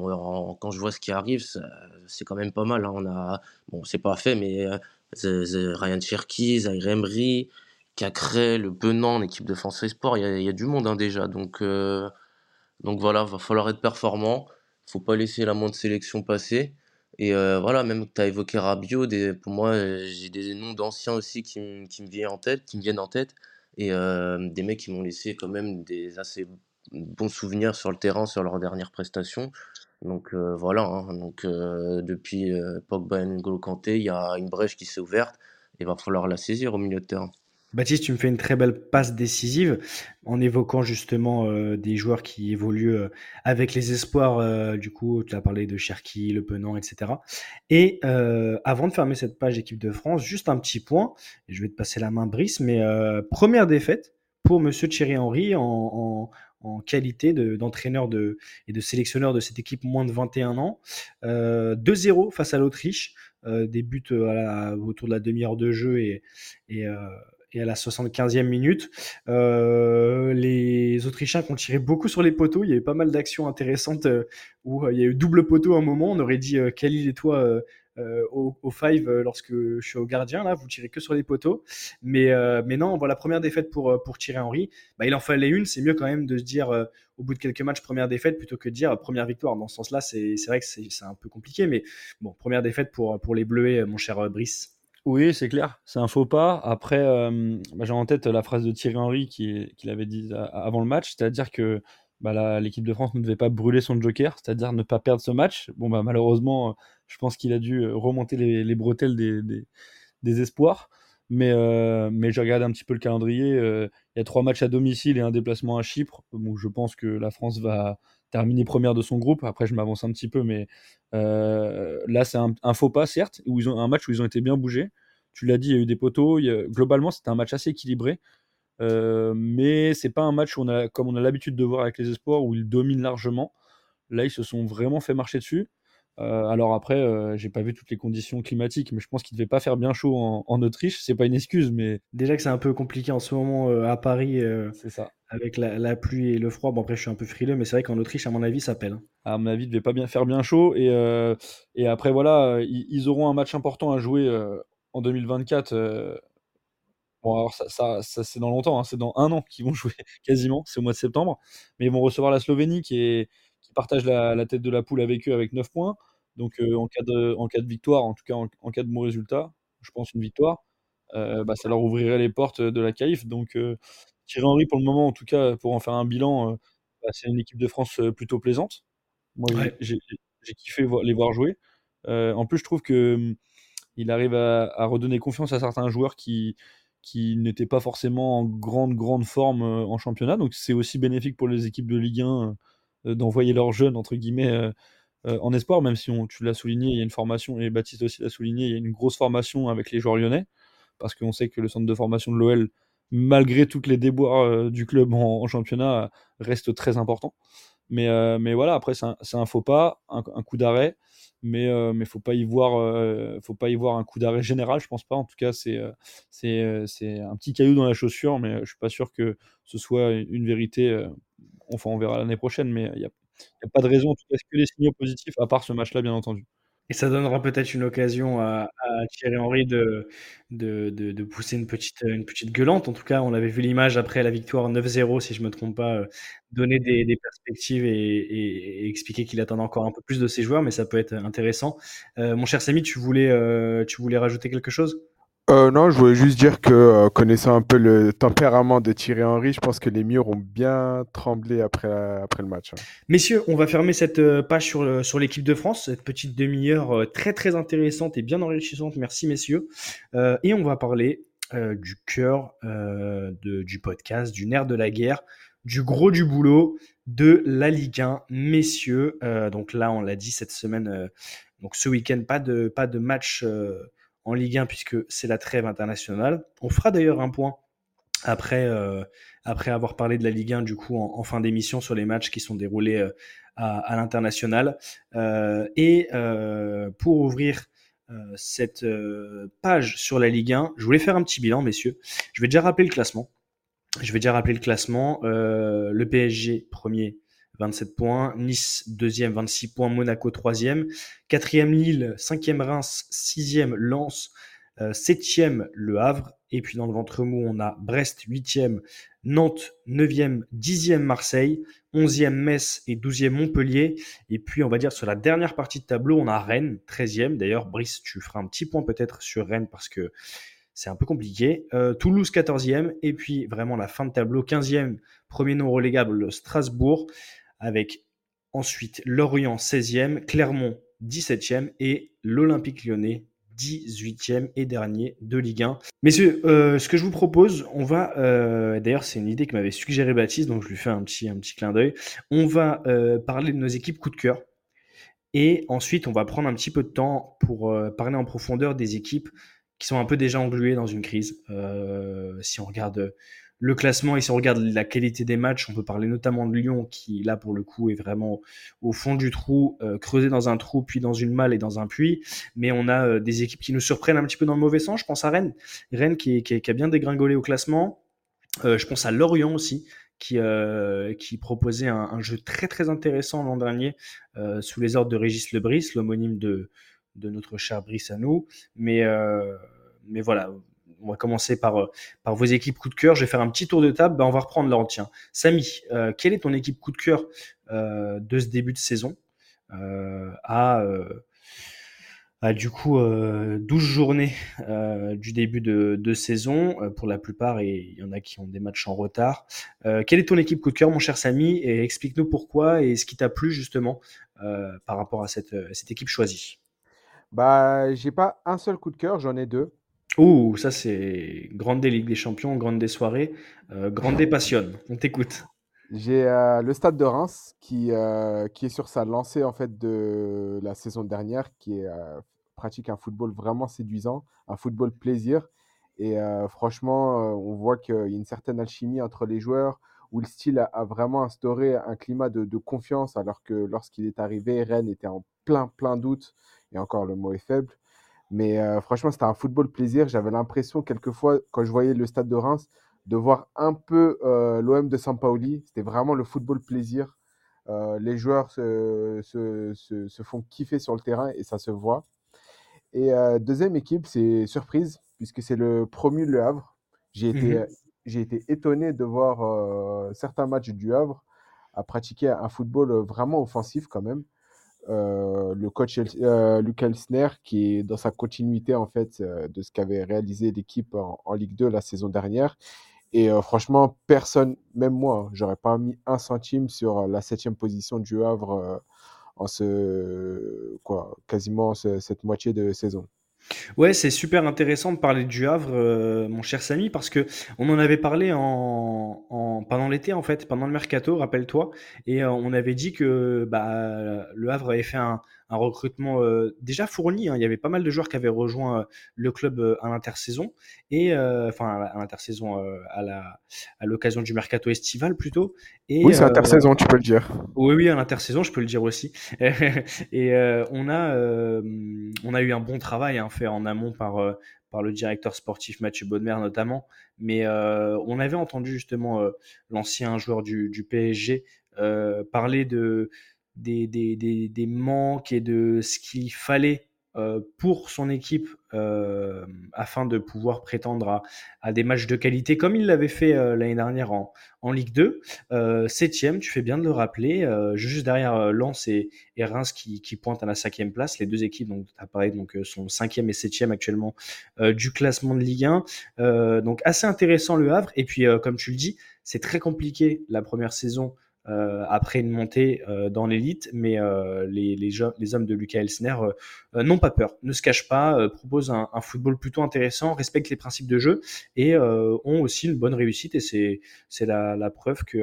quand je vois ce qui arrive, c'est quand même pas mal. Hein. On a, bon, c'est pas fait, mais Ryan Cherky, Zaire Emery, Cacré, le Benan en équipe de France Sport, il y a, du monde hein, déjà. Donc, donc voilà, va falloir être performant faut pas laisser la moindre sélection passer. Et euh, voilà, même que tu as évoqué Rabiot, des, pour moi, j'ai des noms d'anciens aussi qui, me viennent en tête, qui me viennent en tête. Et euh, des mecs qui m'ont laissé quand même des assez bons souvenirs sur le terrain, sur leurs dernières prestations. Donc euh, voilà, hein. donc, depuis Pogba N'Golo Kanté, il y a une brèche qui s'est ouverte il va falloir la saisir au milieu de terrain. Baptiste, tu me fais une très belle passe décisive en évoquant justement euh, des joueurs qui évoluent euh, avec les espoirs. Euh, du coup, tu as parlé de Cherki, Le Penant, etc. Et avant de fermer cette page équipe de France, juste un petit point, et je vais te passer la main, Brice, mais première défaite pour Monsieur Thierry Henry en, qualité d'entraîneur de, et de sélectionneur de cette équipe moins de 21 ans. 2-0 face à l'Autriche, des buts autour de la demi-heure de jeu et, et et à la 75e minute. Euh, les Autrichiens qui ont tiré beaucoup sur les poteaux. Il y a eu pas mal d'actions intéressantes euh, où euh, il y a eu double poteau à un moment. On aurait dit Khalil et toi au, five lorsque je suis au gardien. Là, vous tirez que sur les poteaux. Mais, mais non, voilà, première défaite pour, pour Thierry Henry. Bah, il en fallait une. C'est mieux quand même de se dire au bout de quelques matchs, première défaite plutôt que de dire première victoire. Dans ce sens-là, c'est vrai que c'est un peu compliqué. Mais bon, première défaite pour, pour les Bleus, mon cher Brice. Oui, c'est clair, c'est un faux pas. Après, euh, bah, j'ai en tête la phrase de Thierry Henry qui, avait dit a- avant le match, c'est-à-dire que bah, l'équipe de France ne devait pas brûler son joker, c'est-à-dire ne pas perdre ce match. Bon, bah, malheureusement, euh, je pense qu'il a dû euh, remonter les, les bretelles des, espoirs. Mais, euh, j'ai regardé un petit peu le calendrier. euh, Il y a trois matchs à domicile et un déplacement à Chypre. Je pense que la France va terminer première de son groupe. Après, je m'avance un petit peu, mais euh, là, c'est un, faux pas, certes, où ils ont un match où ils ont été bien bougés. Tu l'as dit, il y a eu des poteaux. globalement, c'était un match assez équilibré. Euh, mais c'est pas un match comme on a l'habitude de voir avec les espoirs, où ils dominent largement. Là, ils se sont vraiment fait marcher dessus. Euh, alors après, euh, j'ai pas vu toutes les conditions climatiques, mais je pense qu'il devait pas faire bien chaud en, en Autriche. C'est pas une excuse, mais Déjà que c'est un peu compliqué en ce moment euh, à Paris c'est ça. avec la, la pluie et le froid. Bon, après, je suis un peu frileux, mais c'est vrai qu'en Autriche, à mon avis, ça pèle. À mon avis, il devait pas bien faire bien chaud. Et, et après, voilà, ils, ils auront un match important à jouer en 2024. euh, Bon, alors ça, ça, ça, c'est dans longtemps, hein, c'est dans un an qu'ils vont jouer quasiment, c'est au mois de septembre. Mais ils vont recevoir la Slovénie qui, est, qui partage la, la tête de la poule avec eux avec 9 points. Donc euh, en, cas de, en cas de victoire, en tout cas en, en cas de bon résultat, je pense une victoire, euh, bah, ça leur ouvrirait les portes de la qualif. Donc euh, Thierry Henry, pour le moment, en tout cas, pour en faire un bilan, bah, c'est une équipe de France plutôt plaisante. Moi, j'ai- Ouais. j'ai j'ai kiffé vo- les voir jouer. En plus, je trouve que hum, il arrive à, à redonner confiance à certains joueurs qui, qui n'étaient pas forcément en grande, grande forme en championnat. Donc, c'est aussi bénéfique pour les équipes de Ligue 1 euh, d'envoyer leurs jeunes, entre guillemets, euh, euh, en espoir, même si on, tu l'as souligné, il y a une formation, et Baptiste aussi l'a souligné, il y a une grosse formation avec les joueurs lyonnais, parce qu'on sait que le centre de formation de l'OL, malgré toutes les déboires euh, du club en, championnat, reste très important. Mais, euh, mais voilà, après, c'est un, faux pas, un, coup d'arrêt, mais il ne faut, pas y voir, euh, faut pas y voir un coup d'arrêt général, je pense pas. En tout cas, c'est euh, euh, c'est un petit caillou dans la chaussure, mais je suis pas sûr que ce soit une vérité. Enfin, on verra l'année prochaine, mais il n'y a, pas de raison, en tout cas, que les signaux positifs, à part ce match-là, bien entendu. Et ça donnera peut-être une occasion à, Thierry Henry de, de, pousser une petite, gueulante. En tout cas, on avait vu l'image après la victoire 9-0, si je ne me trompe pas, euh, donner des, perspectives et, expliquer qu'il attendait encore un peu plus de ses joueurs, mais ça peut être intéressant. Euh, mon cher Samy, tu voulais, euh, tu voulais rajouter quelque chose? Euh, non, je voulais juste dire que, euh, connaissant un peu le tempérament de Thierry Henry, je pense que les murs ont bien tremblé après, après le match. hein. Messieurs, on va fermer cette euh, page sur, sur l'équipe de France, cette petite demi-heure très très intéressante et bien enrichissante. Merci messieurs. Et on va parler du cœur du podcast, du nerf de la guerre, du gros du boulot de la Ligue 1. Messieurs, donc là on l'a dit cette semaine, donc ce week-end, pas de, match en Ligue 1 puisque c'est la trêve internationale. On fera d'ailleurs un point après, euh, avoir parlé de la Ligue 1 du coup en, fin d'émission sur les matchs qui sont déroulés euh, à, l'international. Euh, et pour ouvrir cette page sur la Ligue 1, je voulais faire un petit bilan, messieurs. Je vais déjà rappeler le classement. Je vais déjà rappeler le classement. Le PSG premier, 27 points. Nice deuxième, 26 points. Monaco troisième. Quatrième Lille, cinquième Reims, sixième Lens, euh, septième Le Havre. Et puis dans le ventre mou, on a Brest huitième, Nantes neuvième, dixième Marseille, onzième Metz et douzième Montpellier. Et puis on va dire sur la dernière partie de tableau, on a Rennes, treizième. D'ailleurs, Brice, tu feras un petit point peut-être sur Rennes parce que c'est un peu compliqué. Euh, Toulouse 14e et puis vraiment la fin de tableau 15e, premier non relégable Strasbourg avec ensuite Lorient 16e, Clermont 17e et l'Olympique lyonnais 18e et dernier de Ligue 1. Messieurs, euh, ce que je vous propose, on va, euh, d'ailleurs c'est une idée que m'avait suggéré Baptiste, donc je lui fais un petit, un petit clin d'œil, on va euh, parler de nos équipes coup de cœur. Et ensuite, on va prendre un petit peu de temps pour parler en profondeur des équipes qui sont un peu déjà engluées dans une crise. Si on regarde le classement et si on regarde la qualité des matchs, on peut parler notamment de Lyon qui, là, pour le coup, est vraiment au fond du trou, euh, creusé dans un trou, puis dans une malle et dans un puits. Mais on a euh, des équipes qui nous surprennent un petit peu dans le mauvais sens. Je pense à Rennes. Rennes qui, a bien dégringolé au classement. Euh, je pense à Lorient aussi, qui, proposait un, jeu très très intéressant l'an dernier sous les ordres de Régis Lebris, l'homonyme de, notre cher Brice à nous. Mais voilà, on va commencer par, par vos équipes coup de cœur. Je vais faire un petit tour de table. Ben, on va reprendre. Tiens, Samy, euh, quelle est ton équipe coup de cœur euh, de ce début de saison euh, à, du coup 12 journées du début de, saison? Pour la plupart et il y en a qui ont des matchs en retard. quelle est ton équipe coup de cœur, mon cher Samy? Et explique-nous pourquoi et ce qui t'a plu justement par rapport à cette, cette équipe choisie. Bah, j'ai pas un seul coup de cœur, j'en ai deux. Ouh, ça c'est grande des Ligue des Champions, grande des soirées, euh, grande des passionnes. On t'écoute. J'ai euh, le Stade de Reims qui, euh, qui est sur sa lancée en fait de la saison dernière, qui pratique un football vraiment séduisant, un football plaisir. Et franchement, on voit qu'il y a une certaine alchimie entre les joueurs, où le style a, vraiment instauré un climat de, de confiance, alors que lorsqu'il est arrivé, Rennes était en plein plein doute, et encore le mot est faible. Mais euh, franchement, c'était un football plaisir. J'avais l'impression, quelquefois, quand je voyais le stade de Reims, de voir un peu euh, l'OM de Sampaoli. C'était vraiment le football plaisir. Euh, les joueurs se, se, se, se, font kiffer sur le terrain et ça se voit. Et deuxième équipe, c'est surprise, puisque c'est le promu Le Havre. J'ai été, mmh. j'ai été étonné de voir certains matchs du Havre à pratiquer un football vraiment offensif quand même. Euh, le coach euh, Luc Elsner qui est dans sa continuité en fait euh, de ce qu'avait réalisé l'équipe en, Ligue 2 la saison dernière. Et euh, franchement, personne, même moi, j'aurais pas mis un centime sur la septième position du Havre en ce quoi, quasiment ce, cette moitié de saison. Ouais, c'est super intéressant de parler du Havre, euh, mon cher Samy, parce que on en avait parlé en, en pendant l'été en fait, pendant le mercato, rappelle-toi, et euh, on avait dit que bah, le Havre avait fait un, un recrutement euh, déjà fourni. Hein. Il y avait pas mal de joueurs qui avaient rejoint le club à l'intersaison et enfin à l'intersaison à la à l'occasion du mercato estival plutôt. Et, oui, c'est l'intersaison, tu peux le dire. Oui, oui, à l'intersaison, je peux le dire aussi. et on a on a eu un bon travail hein, fait en amont par par le directeur sportif Mathieu Bonnemer notamment. Mais euh, on avait entendu justement euh, l'ancien joueur du, du PSG euh, parler de, des, manques et de ce qu'il fallait euh, pour son équipe euh, afin de pouvoir prétendre à, des matchs de qualité comme il l'avait fait euh, l'année dernière en, en, Ligue 2. septième, tu fais bien de le rappeler, juste derrière Lens et, et Reims qui, qui, pointent à la cinquième place. Les deux équipes donc apparaît donc sont cinquième et septième actuellement du classement de Ligue 1. donc assez intéressant le Havre. Et puis comme tu le dis, c'est très compliqué la première saison euh, après une montée euh, dans l'élite, mais euh, les, les, les, hommes de Lucas Elsner n'ont pas peur, ne se cachent pas, proposent un, un, football plutôt intéressant, respectent les principes de jeu et ont aussi une bonne réussite. Et c'est la, la, preuve que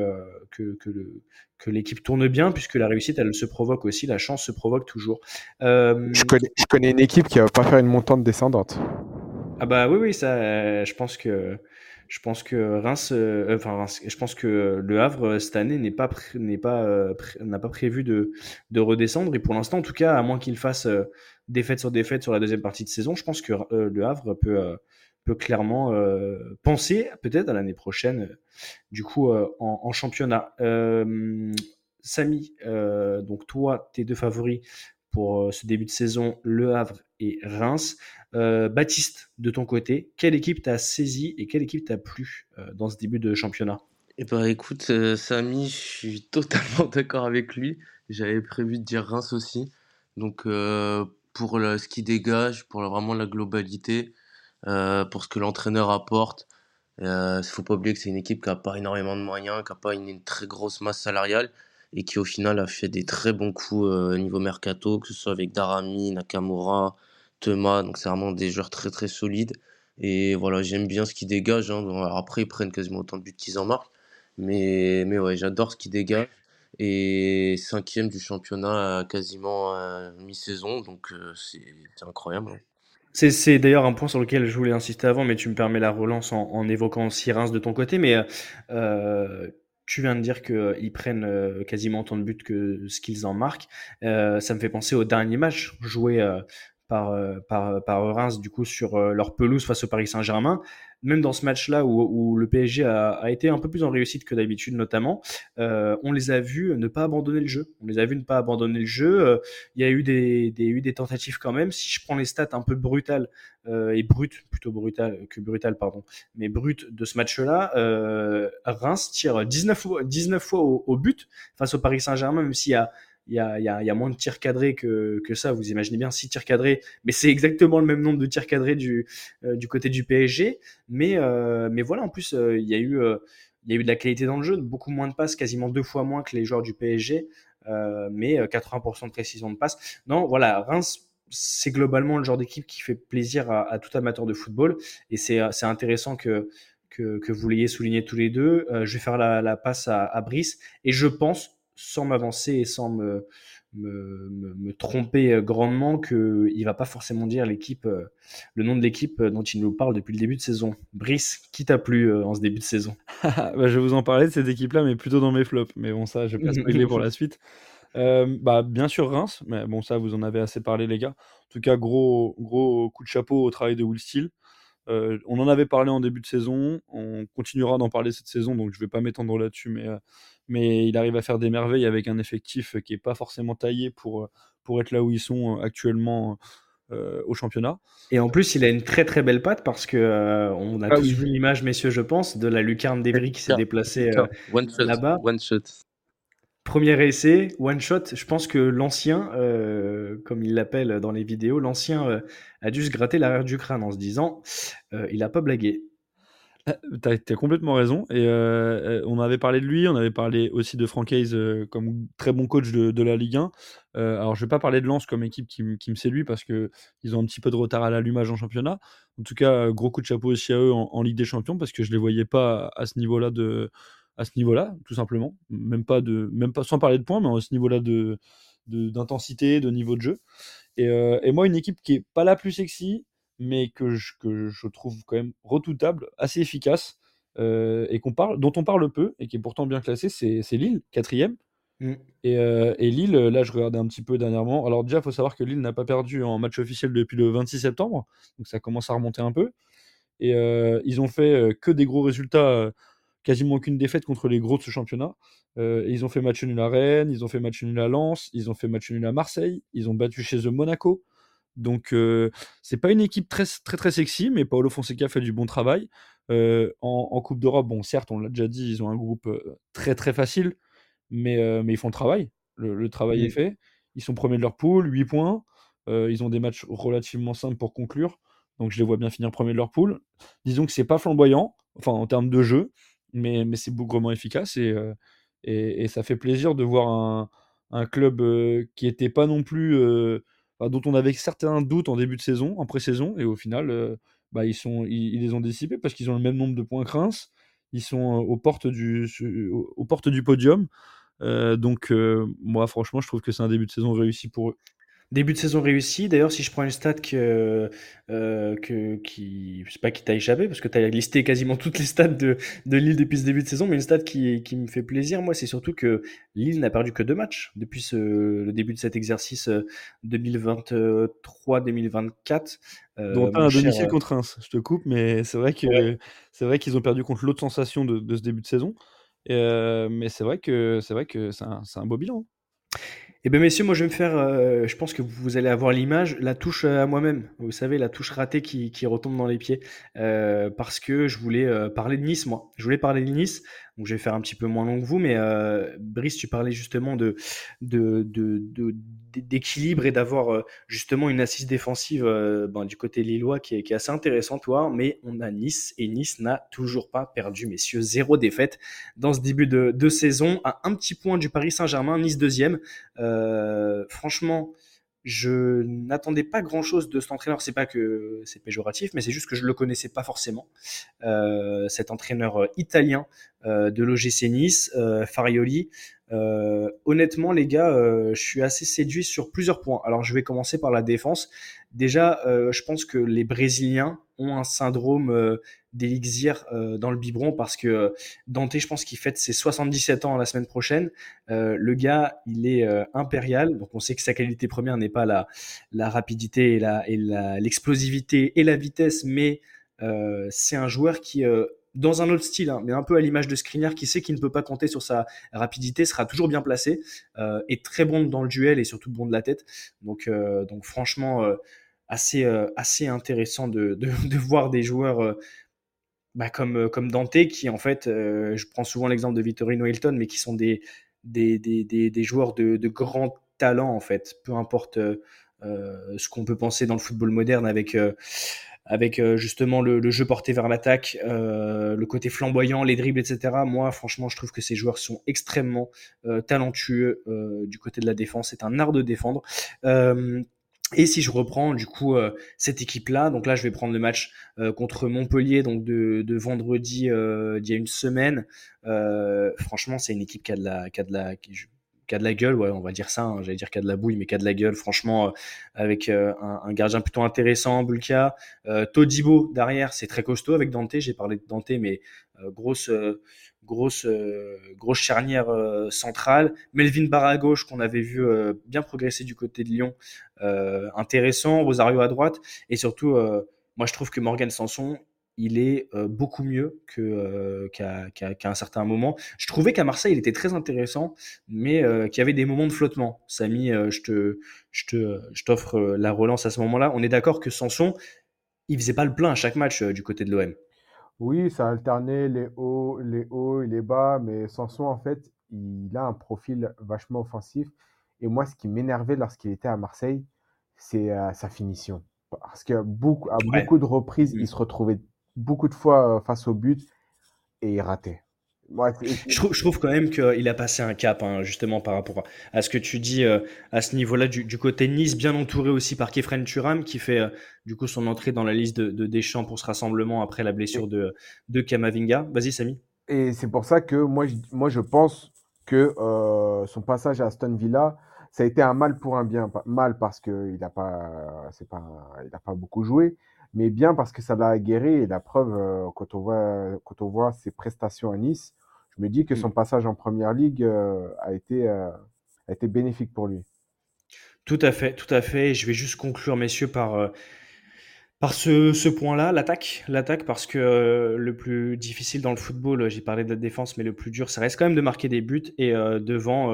que, que le que l'équipe tourne bien, puisque la réussite, elle se provoque aussi, la chance se provoque toujours. je, connais, je connais une équipe qui va pas faire une montante descendante. Ah bah oui, oui, ça, je pense que je pense que Reims, euh, enfin Reims, je pense que le Havre cette année n'est pas n'est pas euh, n'a pas prévu de, de redescendre et pour l'instant en tout cas à moins qu'il fasse euh, défaite sur défaite sur la deuxième partie de saison, je pense que euh, le Havre peut euh, peut clairement euh, penser peut-être à l'année prochaine du coup en, en, championnat. Samy, donc toi tes deux favoris pour ce début de saison, Le Havre et Reims. Euh, Baptiste, de ton côté, quelle équipe t'a saisi et quelle équipe t'a plu euh, dans ce début de championnat? Eh ben, écoute, euh, Samy, je suis totalement d'accord avec lui. J'avais prévu de dire Reims aussi. Donc, pour ce qui dégage, pour vraiment la globalité, pour ce que l'entraîneur apporte, il ne faut pas oublier que c'est une équipe qui n'a pas énormément de moyens, qui n'a pas une, une, très grosse masse salariale et qui, au final, a fait des très bons coups au niveau mercato, que ce soit avec Darami, Nakamura, Thomas, donc c'est vraiment des joueurs très très solides. Et voilà, j'aime bien ce qu'ils dégagent. Hein. après, ils prennent quasiment autant de buts qu'ils en marquent. Mais, mais ouais, j'adore ce qu'ils dégagent. Et cinquième du championnat à quasiment euh, mi-saison, donc euh, c'est incroyable. Hein. C'est d'ailleurs un point sur lequel je voulais insister avant, mais tu me permets la relance en, évoquant aussi Reims de ton côté. Mais euh, tu viens de dire qu'ils prennent euh, quasiment autant de buts que ce qu'ils en marquent. Euh, ça me fait penser au dernier match joué euh, par, par, par Reims, du coup, sur leur pelouse face au Paris Saint-Germain même dans ce match-là où, le PSG a, été un peu plus en réussite que d'habitude notamment, euh, on les a vus ne pas abandonner le jeu. On les a vus ne pas abandonner le jeu. Euh, il y a eu des, eu des tentatives quand même. Si je prends les stats un peu brutales euh, et brutes, plutôt brutales que brutales, pardon, mais brutes de ce match-là, Reims tire 19 fois, 19 fois au, au, but face au Paris Saint-Germain, même s'il y a il y a, moins de tirs cadrés que, ça. Vous imaginez bien 6 tirs cadrés, mais c'est exactement le même nombre de tirs cadrés du, euh, côté du PSG. Mais, euh, mais voilà, en plus, euh, il y, a eu, de la qualité dans le jeu, beaucoup moins de passes, quasiment deux fois moins que les joueurs du PSG, mais 80% de précision de passes. Non, voilà, Reims, c'est globalement le genre d'équipe qui fait plaisir à, tout amateur de football, et c'est intéressant que, vous l'ayez souligné tous les deux. je vais faire la, passe à Brice, et je pense sans m'avancer et sans me, me, tromper euh, grandement qu'il ne va pas forcément dire l'équipe, euh, le nom de l'équipe euh, dont il nous parle depuis le début de saison. Brice, qui t'a plu en ce début de saison? Bah, Je vais vous en parler de cette équipe-là, mais plutôt dans mes flops. Mais bon, ça, je vais pas spoiler pour la suite. bah, bien sûr Reims, mais bon, ça, vous en avez assez parlé, les gars. En tout cas, gros, gros coup de chapeau au travail de Will Steele. On en avait parlé en début de saison, on continuera d'en parler cette saison, donc je ne vais pas m'étendre là-dessus, mais mais il arrive à faire des merveilles avec un effectif qui n'est pas forcément taillé pour, pour être là où ils sont actuellement euh, au championnat. Et en plus, il a une très très belle patte parce que euh, on a ah tous vu l'image, messieurs, je pense, de la lucarne d'Evry qui s'est déplacée euh, là-bas. One shot. Premier essai, one shot. Je pense que l'ancien, comme il l'appelle dans les vidéos, l'ancien a dû se gratter l'arrière du crâne en se disant, il n'a pas blagué. Tu as, complètement raison. Et euh, euh, on avait parlé de lui, on avait parlé aussi de Frank Hayes euh, comme très bon coach de, la Ligue 1. alors, je vais pas parler de Lens comme équipe qui, me séduit parce qu'ils ont un petit peu de retard à l'allumage en championnat. En tout cas, gros coup de chapeau aussi à eux en, Ligue des Champions parce que je les voyais pas à ce niveau-là de à ce niveau-là, tout simplement. Même pas de, même pas sans parler de points, mais à ce niveau-là de d'intensité, de, niveau de jeu. Et, et, moi, une équipe qui est pas la plus sexy, mais que je, que je trouve quand même redoutable, assez efficace, euh, et qu'on parle, dont on parle peu, et qui est pourtant bien classé, c'est, Lille, quatrième. Mm. Et, euh, et, Lille, là, je regardais un petit peu dernièrement. Alors, déjà, il faut savoir que Lille n'a pas perdu en match officiel depuis le 26 septembre, donc ça commence à remonter un peu. Et euh, ils ont fait que des gros résultats, quasiment aucune défaite contre les gros de ce championnat. ils ont fait match nul à Rennes, ils ont fait match nul à Lens, ils ont fait match nul à Marseille, ils ont battu chez eux Monaco. Donc, c'est pas une équipe très, très, très sexy, mais Paolo Fonseca fait du bon travail. en, Coupe d'Europe, bon, certes, on l'a déjà dit, ils ont un groupe très, très facile, mais, mais ils font le travail. Le, travail est fait. Ils sont premiers de leur poule, 8 points. ils ont des matchs relativement simples pour conclure. Donc, je les vois bien finir premiers de leur poule. Disons que c'est pas flamboyant, enfin, en termes de jeu, mais, mais c'est bougrement efficace et, et, ça fait plaisir de voir un, club qui était pas non plus dont on avait certains doutes en début de saison, en pré-saison, et au final, euh, bah, ils, les ont dissipés parce qu'ils ont le même nombre de points que Ils sont euh, aux portes du, aux portes du podium. Euh, donc, moi, franchement, je trouve que c'est un début de saison réussi pour eux. Début de saison réussi. D'ailleurs, si je prends une stat que, euh, que qui, je sais pas qui t'a échappé, parce que tu as listé quasiment toutes les stats de, de Lille depuis ce début de saison, mais une stat qui, qui me fait plaisir, moi, c'est surtout que Lille n'a perdu que deux matchs depuis ce, le début de cet exercice 2023-2024. Euh, euh, Dont un domicile contre Reims. Je te coupe, mais c'est vrai que c'est vrai qu'ils ont perdu contre l'autre sensation de, de, ce début de saison. mais c'est vrai que c'est vrai que c'est un, un beau bilan. Eh bien, messieurs, moi, je vais me faire, euh, je pense que vous allez avoir l'image, la touche euh, à moi-même. Vous savez, la touche ratée qui, retombe dans les pieds. Euh, parce que je voulais parler de Nice, moi. Je voulais parler de Nice. Donc, je vais faire un petit peu moins long que vous. Mais Brice, tu parlais justement de, d'équilibre et d'avoir euh, justement une assise défensive euh, ben, du côté lillois qui est, assez intéressante, toi. Mais on a Nice et Nice n'a toujours pas perdu, messieurs, zéro défaite dans ce début de, saison, à un petit point du Paris Saint-Germain, Nice deuxième. Euh, franchement, je n'attendais pas grand chose de cet entraîneur. C'est pas que c'est péjoratif, mais c'est juste que je le connaissais pas forcément. Euh, cet entraîneur italien de l'OGC Nice, Farioli. honnêtement, les gars, je suis assez séduit sur plusieurs points. Alors, je vais commencer par la défense. Déjà, je pense que les Brésiliens ont un syndrome d'élixir dans le biberon parce que Dante, je pense qu'il fête ses 77 ans la semaine prochaine. le gars, il est impérial, donc on sait que sa qualité première n'est pas la, la rapidité et la et l'explosivité et la vitesse, mais c'est un joueur qui dans un autre style, hein, mais un peu à l'image de Skriniar, qui sait qu'il ne peut pas compter sur sa rapidité, sera toujours bien placé, euh, et très bon dans le duel et surtout bon de la tête. Donc, donc franchement, assez, assez intéressant de, de, voir des joueurs bah, comme, euh, comme Dante, qui en fait, euh, je prends souvent l'exemple de Vittorino Hilton, mais qui sont des, des, des, des, joueurs de, de grand talent, en fait, peu importe euh, ce qu'on peut penser dans le football moderne avec, avec justement le, jeu porté vers l'attaque, le côté flamboyant, les dribbles, etc. Moi, franchement, je trouve que ces joueurs sont extrêmement talentueux du côté de la défense. C'est un art de défendre. Et si je reprends du coup euh, cette équipe-là, donc là je vais prendre le match euh, contre Montpellier, donc de, vendredi euh, d'il y a une semaine. franchement, c'est une équipe qui a de la, qui a de la, a de la gueule, ouais, on va dire ça. Hein, J'allais dire qui a de la bouille, mais qui de la gueule. Franchement, avec un, un, gardien plutôt intéressant, Bulka, Todibo derrière, c'est très costaud avec Dante. J'ai parlé de Dante, mais grosse grosse, euh, grosse charnière euh, centrale. Melvin Barra à gauche, qu'on avait vu euh, bien progresser du côté de Lyon, intéressant. Rosario à droite. Et surtout, moi, je trouve que Morgan Sanson, il est beaucoup mieux qu'à un certain moment. Je trouvais qu'à Marseille, il était très intéressant, mais qu'il y avait des moments de flottement. Samy, je te, je te, je t'offre la relance à ce moment-là. On est d'accord que Sanson, il faisait pas le plein à chaque match du côté de l'OM. Oui, ça alternait les hauts, les hauts et les bas, mais Sanson, en fait, il a un profil vachement offensif. Et moi, ce qui m'énervait lorsqu'il était à Marseille, c'est euh, sa finition. Parce qu'à beaucoup, à beaucoup de reprises, il mm. se retrouvait beaucoup de fois euh, face au but et il ratait je, trouve, je, trouve, quand même qu'il a passé un cap, hein, justement, par rapport à ce que tu dis euh, à ce niveau-là du, du, côté Nice, bien entouré aussi par Kefren Turam, qui fait euh, du coup son entrée dans la liste de, de, Deschamps pour ce rassemblement après la blessure de, de Kamavinga. Vas-y, Samy. Et c'est pour ça que moi, je, moi, je pense que euh, son passage à Aston Villa, ça a été un mal pour un bien. Mal parce qu'il n'a pas, pas, il a pas beaucoup joué, mais bien parce que ça l'a aguerri. Et la preuve, quand, on voit, quand on voit ses prestations à Nice, je me dis que son mm. passage en première ligue euh, a, été, euh, a été bénéfique pour lui. Tout à fait, tout à fait. Je vais juste conclure, messieurs, par, euh, par ce, ce point-là, l'attaque. L'attaque, parce que le plus difficile dans le football, j'ai parlé de la défense, mais le plus dur, ça reste quand même de marquer des buts. Et devant,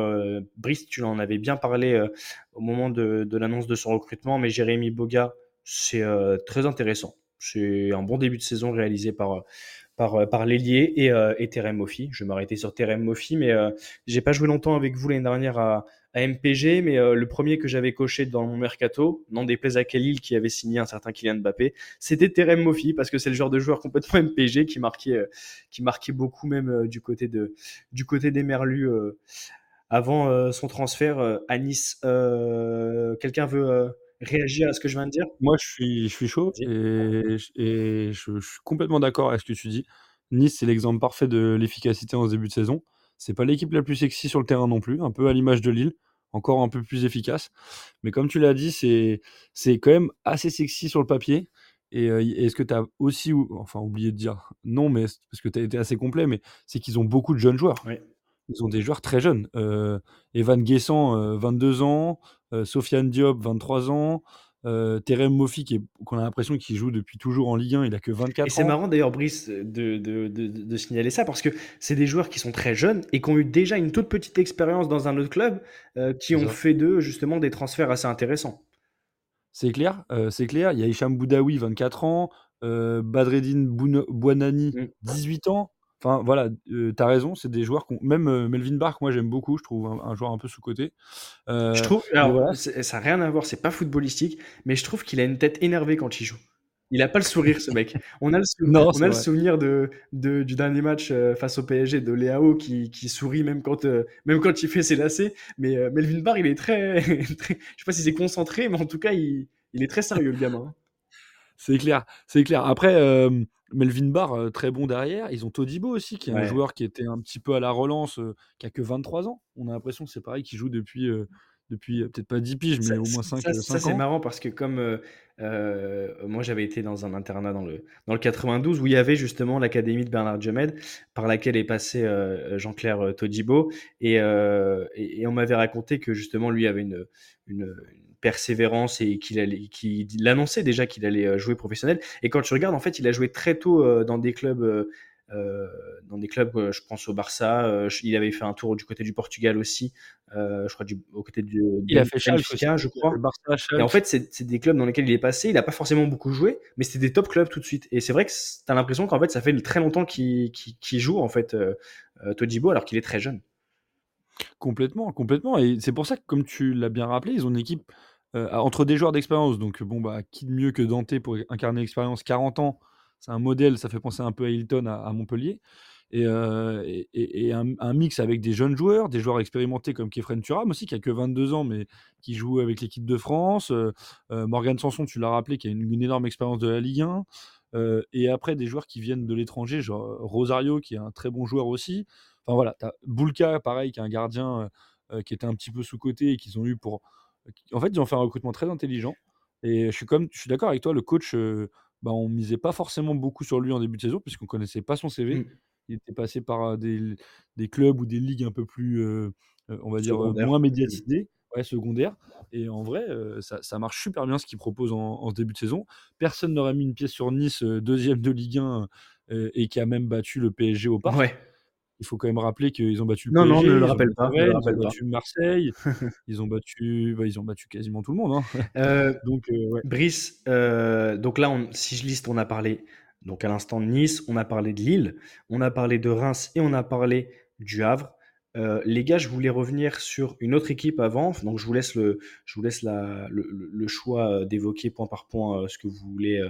Brice, tu en avais bien parlé au moment de, de l'annonce de son recrutement, mais Jérémy Boga, c'est très intéressant. C'est un bon début de saison réalisé par, par, euh, par l'ailier et, euh, et Terem. Je vais m'arrêter sur Terem Moffi, mais euh, j'ai pas joué longtemps avec vous l'année dernière à, à MPG, mais euh, le premier que j'avais coché dans mon mercato, non déplaise à Khalil qui avait signé un certain Kylian Mbappé, c'était Terem Moffi parce que c'est le genre de joueur complètement MPG qui marquait, qui marquait beaucoup même du côté de, du côté des Merlus avant son transfert à Nice. Quelqu'un veut réagir à ce que je viens de dire? Moi, je suis, je suis chaud et, et je, suis complètement d'accord avec ce que tu dis. Nice, c'est l'exemple parfait de l'efficacité en ce début de saison. C'est pas l'équipe la plus sexy sur le terrain non plus, un peu à l'image de Lille, encore un peu plus efficace. Mais comme tu l'as dit, c'est, c'est quand même assez sexy sur le papier. Et euh, est-ce que tu as aussi, enfin oublié de dire non, mais parce que tu as été assez complet, mais c'est qu'ils ont beaucoup de jeunes joueurs. Ils ont des joueurs très jeunes. Euh, Evan Guessant, 22 euh, ans. Euh, Sofiane Diop, 23 ans. Euh, Terem Moffi, qu'on a l'impression qu'il joue depuis toujours en Ligue 1, il a que 24 ans. Et c'est marrant d'ailleurs, Brice, de, de, de, signaler ça, parce que c'est des joueurs qui sont très jeunes et qui ont eu déjà une toute petite expérience dans un autre club, qui ont fait d'eux justement des transferts assez intéressants. C'est clair, c'est clair. Il y a Hicham Boudaoui, 24 ans, Badreddine Bouanani, 18 mm. ans. Enfin, voilà, tu as raison, c'est des joueurs qu'on. Même Melvin Bark, moi j'aime beaucoup, je trouve un, joueur un peu sous-côté. je trouve, ça n'a rien à voir, c'est pas footballistique, mais je trouve qu'il a une tête énervée quand il joue. Il a pas le sourire, ce mec. On a le, on a le souvenir de, du dernier match face au PSG de Léao qui, qui sourit même quand, même quand il fait ses lacets. Mais Melvin Barr, il est très, très. Je sais pas si c'est concentré, mais en tout cas, il, il est très sérieux, le gamin. C'est clair, c'est clair. Après, Melvin Barr, très bon derrière. Ils ont Todibo aussi, qui est un joueur qui était un petit peu à la relance, qui a que 23 ans. On a l'impression que c'est pareil, qu'il joue depuis, depuis, peut-être pas 10 piges, Ça mais au moins 5, ça heu, ça 5 c'est ans. marrant parce que comme, moi j'avais été dans un internat dans le dans le 92 où il y avait justement l'académie de Bernard Diomède par laquelle est passé, Jean-Claire, Todibo et heu et et on m'avait raconté que justement lui avait une, une, une persévérance et qu'il allait qu'il annonçait déjà qu'il allait, heu, jouer professionnel. Et quand tu regardes en fait il a joué très tôt, heu, dans des clubs, heu, dans des clubs, je pense au Barça, il avait fait un tour du côté du Portugal aussi, je crois du aux côtés du Il a fait Benfica je crois. Barça, et en fait c'est c'est des clubs dans lesquels il est passé, il a pas forcément beaucoup joué, mais c'était des top clubs tout de suite. Et c'est vrai que tu as l'impression qu'en fait ça fait très longtemps qu'il qu'il qu'il joue en fait, Todibo alors qu'il est très jeune. Complètement, complètement et c'est pour ça que comme tu l'as bien rappelé, ils ont une équipe, entre des joueurs d'expérience donc bon, bah, qui de mieux que Dante pour incarner l'expérience? 40 ans, c'est un modèle, ça fait penser un peu à Hilton à Montpellier et un mix avec des jeunes joueurs, des joueurs expérimentés comme Khéphren Thuram aussi qui a que 22 ans, mais qui joue avec l'équipe de France, heu, Morgan Sanson, tu l'as rappelé, qui a une énorme expérience de la Ligue 1, heu et après des joueurs qui viennent de l'étranger, genre Rosario qui est un très bon joueur aussi. Enfin voilà, tu as Boulka pareil qui est un gardien, heu heu, qui était un petit peu sous-coté et qu'ils ont eu pour en fait, ils ont fait un recrutement très intelligent et je suis comme je suis d'accord avec toi, le coach, heu, bah, on misait pas forcément beaucoup sur lui en début de saison puisqu'on connaissait pas son CV. Mmh. Il était passé par des clubs ou des ligues un peu plus, on va dire, Secondaire. moins médiatisées, ouais, secondaires et en vrai, ça ça marche super bien ce qu'il propose en en ce début de saison. Personne n'aurait mis une pièce sur Nice, 2e de Ligue 1, heu et qui a même battu le PSG au Parc. Ouais. Il faut quand même rappeler qu'ils ont battu le Non, non, ne le rappelle pas, ils ont battu Marseille, ils ont battu, ils ont battu quasiment tout le monde, hein. Heu, Donc ouais. Brice, heu, donc là si je liste, on a parlé donc à l'instant de Nice, on a parlé de Lille, on a parlé de Reims et on a parlé du Havre. Heu, les gars, je voulais revenir sur une autre équipe avant, donc je vous laisse le je vous laisse la le choix, heu, d'évoquer point par point, heu, ce que vous voulez,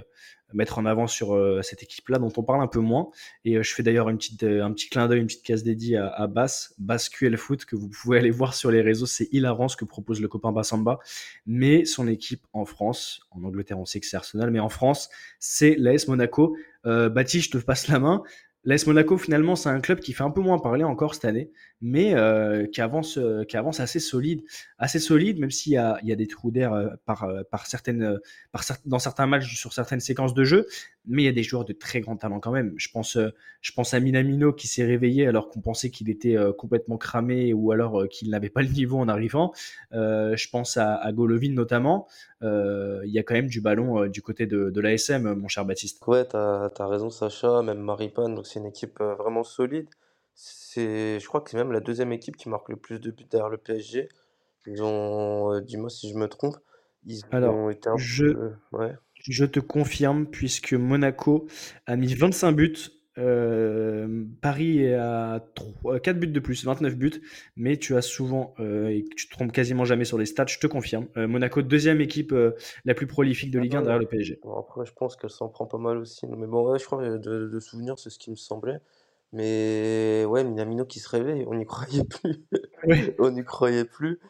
mettre en avant sur, cette équipe-là dont on parle un peu moins et je fais d'ailleurs un petit clin d'œil, une petite case dédiée à à Bass, Bass QL Foot que vous pouvez aller voir sur les réseaux. C'est hilarant ce que propose le copain Bassamba, mais son équipe en France, en Angleterre on sait que c'est Arsenal, mais en France, c'est l'AS Monaco. Heu, Baptiste, je te passe la main. L'AS Monaco finalement, c'est un club qui fait un peu moins parler encore cette année, mais heu, qui avance, heu, qui avance assez solide assez solide même s'il y a il y a des trous d'air, heu, par, certaines, dans certains matchs, sur certaines séquences de jeu, mais il y a des joueurs de très grand talent quand même. Je pense, je pense à Minamino qui s'est réveillé alors qu'on pensait qu'il était, complètement cramé ou alors, qu'il n'avait pas le niveau en arrivant. Je pense à Golovin notamment. Il y a quand même du ballon, du côté de l'ASM, mon cher Baptiste. Ouais, tu as as raison Sacha, même Maripane, donc c'est une équipe, vraiment solide. C'est je crois que c'est même la 2e équipe qui marque le plus de buts derrière le PSG. Ils ont, heu, dis-moi si je me trompe, ils Alors, ont été un je peu ouais? je te confirme puisque Monaco a mis 25 buts, hem, Paris est à trois 4 buts de plus, 29 buts, mais tu as souvent, et tu te trompes quasiment jamais sur les stats, je te confirme. Monaco 2e équipe, la plus prolifique de Ah Ligue 1 ouais. derrière le PSG. Bon après je pense qu'elle s'en prend pas mal aussi, mais bon ouais je crois, de de souvenir, c'est ce qui me semblait, mais ouais, Minamino qui se réveille, on n'y croyait plus, on n'y croyait plus.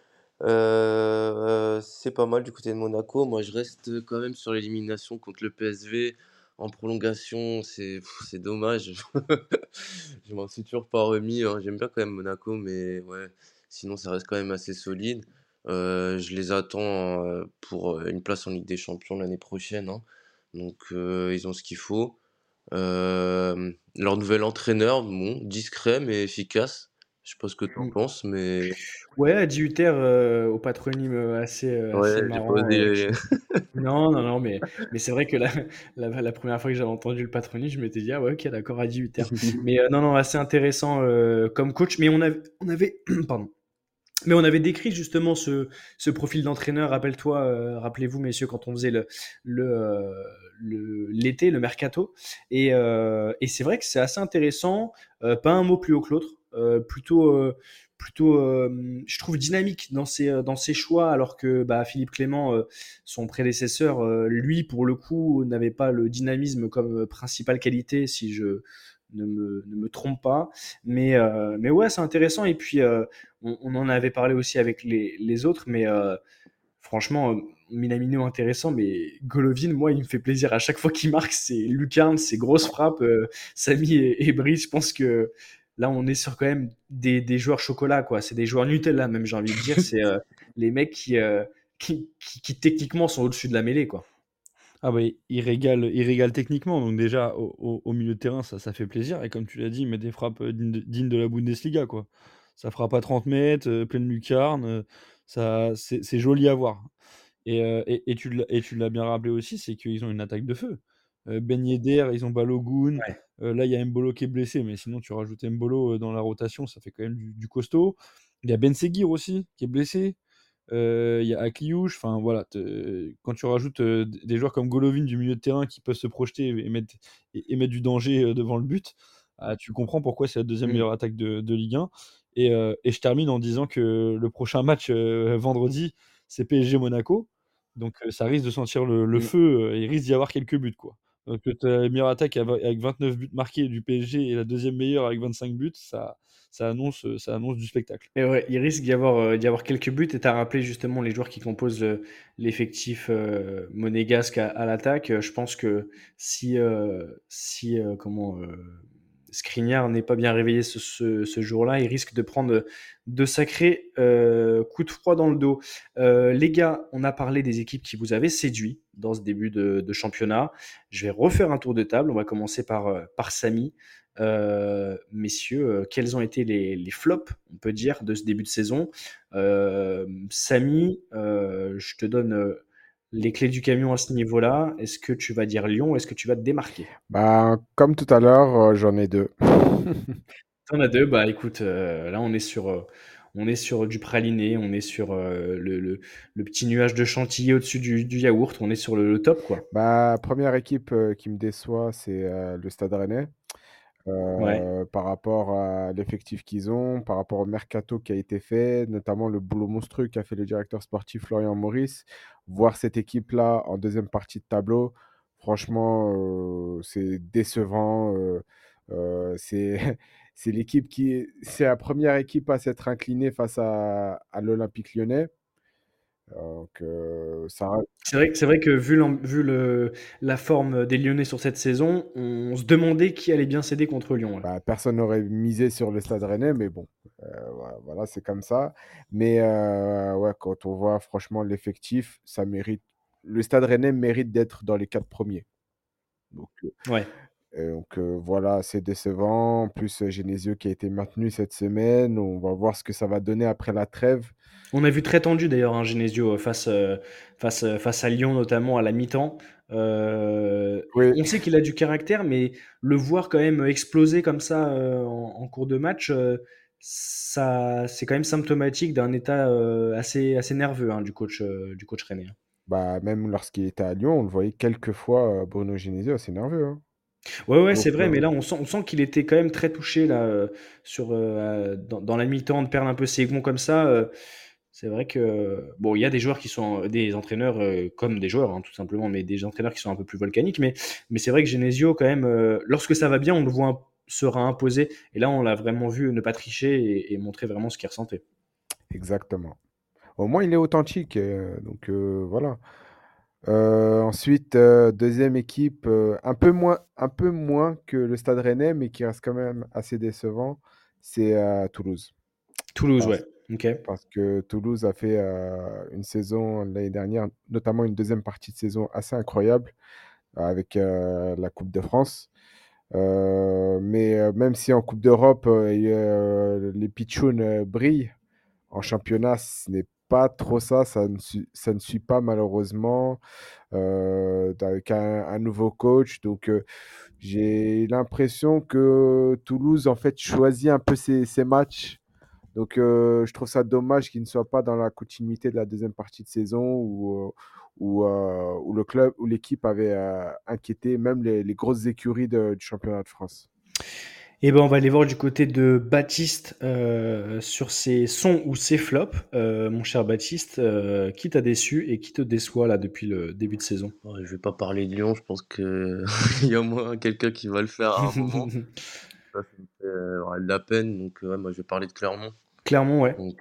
Heu, c'est pas mal du côté de Monaco. Moi je reste quand même sur l'élimination contre le PSV en prolongation, c'est c'est dommage. Je m'en suis toujours pas remis, hein. J'aime bien quand même Monaco, mais ouais, sinon ça reste quand même assez solide. Heu, je les attends, heu, pour, une place en Ligue des Champions l'année prochaine, hein, donc ils ont ce qu'il faut. Hem, leur nouvel entraîneur, bon, discret mais efficace. Je sais pas ce que tu en Mmh. penses, mais Ouais, Adi Hutter, heu, au patronyme, heu, assez, Ouais, pas marrant, osé. non, non, non, mais mais c'est vrai que la la la 1re fois que j'avais entendu le patronyme, je m'étais dit: «Ah ouais, OK, d'accord, Adi Hutter». Mais non, non, assez intéressant, comme coach, mais on av on avait pardon, mais on avait décrit justement ce ce profil d'entraîneur. Rappelle-toi, heu, rappelez-vous messieurs quand on faisait le le l'été, le mercato et heu et c'est vrai que c'est assez intéressant, pas un mot plus haut que l'autre, plutôt, plutôt, je trouve dynamique dans ses, choix alors que, bah, Philippe Clement, heu, son prédécesseur, lui pour le coup n'avait pas le dynamisme comme, principale qualité si je ne me ne me trompe pas. Mais heu, mais ouais, c'est intéressant et puis, heu, on en avait parlé aussi avec les les autres, mais heu, franchement, Minamino intéressant, mais Golovin, moi, il me fait plaisir à chaque fois qu'il marque. C'est lucarne, c'est grosse frappe. Euh, Samy et, Brice, je pense que là, on est sur quand même des, des joueurs chocolat, quoi. C'est des joueurs Nutella, même, j'ai envie de dire. C'est euh, les mecs qui, euh, qui, qui, qui, techniquement sont au-dessus de la mêlée, quoi. Ah bah, il régale, il régale techniquement, donc déjà au, au, milieu de terrain, ça, ça fait plaisir. Et comme tu l'as dit, il met des frappes dignes de, dignes de la Bundesliga, quoi. Ça frappe à 30 mètres, euh, pleine lucarne, euh, ça, c'est joli à voir. Et, euh, et, et tu l'as bien rappelé aussi, c'est qu'ils ont une attaque de feu. Euh, ben Yedder, ils ont Balogun. Ouais. là, il y a Mbolo qui est blessé, mais sinon, tu rajoutes Mbolo dans la rotation, ça fait quand même du, du costaud. Il y a Ben Seguir aussi, qui est blessé. Il y a Akliouche. Enfin, voilà. Quand tu rajoutes des joueurs comme Golovin du milieu de terrain qui peuvent se projeter et mettre, et, et mettre du danger devant le but, ah, tu comprends pourquoi c'est la deuxième mmh. meilleure attaque de, de Ligue 1. Et, euh, et, je termine en disant que le prochain match euh, vendredi, c'est PSG Monaco. Donc euh, ça risque de sentir le, le mmh. feu. il risque d'y avoir quelques buts. Quoi. Donc la meilleure attaque avec 29 buts marqués du PSG et la deuxième meilleure avec 25 buts, ça, ça, annonce, ça annonce du spectacle. Et ouais, il risque d'y avoir, d'y avoir quelques buts. Et tu as rappelé justement les joueurs qui composent l'effectif monégasque à, à l'attaque. Je pense que si, si comment Skriniar n'est pas bien réveillé ce, jour-là, il risque de prendre de sacrés euh, coups de froid dans le dos. Euh, les gars, on a parlé des équipes qui vous avaient séduit dans ce début de, championnat. Je vais refaire un tour de table. On va commencer par, euh, Samy. Messieurs, quels ont été les, flops, on peut dire, de ce début de saison? Samy, je te donne les clés du camion à ce niveau-là, est-ce que tu vas dire Lyon ou est-ce que tu vas te démarquer? Bah, Comme tout à l'heure, euh, j'en ai deux. T'en as deux? Bah écoute, euh, là on est sur, euh, on est sur du praliné, on est sur le, le, le, petit nuage de chantilly au-dessus du, du, yaourt, on est sur le, le, top quoi. Bah, première équipe qui me déçoit, c'est le Stade Rennais. Ouais. par rapport à l'effectif qu'ils ont, par rapport au mercato qui a été fait, notamment le boulot monstrueux qu'a fait le directeur sportif Florian Maurice voir cette équipe-là en deuxième partie de tableau, franchement, euh, c'est décevant. Euh, euh, c'est l'équipe qui c'est la première équipe à s'être inclinée face à l'Olympique lyonnais. Euh, ça... C'est vrai, vrai, que vu, vu le, la forme des Lyonnais sur cette saison, on se demandait qui allait bien céder contre Lyon. Bah, personne n'aurait misé sur le Stade Rennais, mais bon, euh, voilà, c'est comme ça. Mais euh, ouais, quand on voit franchement l'effectif, ça mérite. Le Stade Rennais mérite d'être dans les quatre premiers. Donc, ouais. Donc voilà, c'est décevant. En plus, Genesio qui a été maintenu cette semaine. On va voir ce que ça va donner après la trêve. On a vu très tendu d'ailleurs hein, Genesio face, euh, face, euh, face à Lyon, notamment à la mi-temps. Euh, oui. On sait qu'il a du caractère, mais le voir quand même exploser comme ça euh, en, en, cours de match, euh, ça, c'est quand même symptomatique d'un état assez, assez nerveux hein, du coach, du coach René. Hein. Bah, même lorsqu'il était à Lyon, on le voyait quelques fois, Bruno Genesio, assez nerveux. Hein. Ouais, ouais, c'est vrai, mais là, on sent, on sent qu'il était quand même très touché là, sur, dans, dans, la mi-temps, de perdre un peu ses gonds comme ça c'est vrai que bon, il y a des joueurs qui sont des entraîneurs euh, comme des joueurs, hein, tout simplement, mais des entraîneurs qui sont un peu plus volcaniques. Mais, mais c'est vrai que Genesio, quand même, euh, lorsque ça va bien, on le voit sera imposé. Et là, on l'a vraiment vu ne pas tricher et, et montrer vraiment ce qu'il ressentait. Exactement. Au moins, il est authentique. Euh, donc voilà. Ensuite, deuxième équipe, un peu moins, un peu moins que le Stade Rennais, mais qui reste quand même assez décevant, c'est Toulouse. Toulouse, ouais. Okay. Parce que Toulouse a fait euh, une saison l'année dernière, notamment une deuxième partie de saison assez incroyable avec euh, la Coupe de France. Euh, mais même si en Coupe d'Europe, les Pichounes brillent, en championnat, ce n'est pas trop ça. Ça ne, suit, ça ne suit pas malheureusement avec un, nouveau coach. Donc, j'ai l'impression que Toulouse, en fait, choisit un peu ses, ses matchs donc, euh, je trouve ça dommage qu'il ne soit pas dans la continuité de la deuxième partie de saison où, où, euh, où le club, où l'équipe avait euh, inquiété même les, grosses écuries du championnat de France. Et eh ben, on va aller voir du côté de Baptiste euh, sur ses sons ou ses flops. Euh, mon cher Baptiste, euh, qui t'a déçu et qui te déçoit là depuis le début de saison ouais, Je vais pas parler de Lyon, je pense qu'il y a au moins quelqu'un qui va le faire à un moment. ça, fait de la peine, donc ouais, moi je vais parler de Clermont. Clermont, ouais. Donc,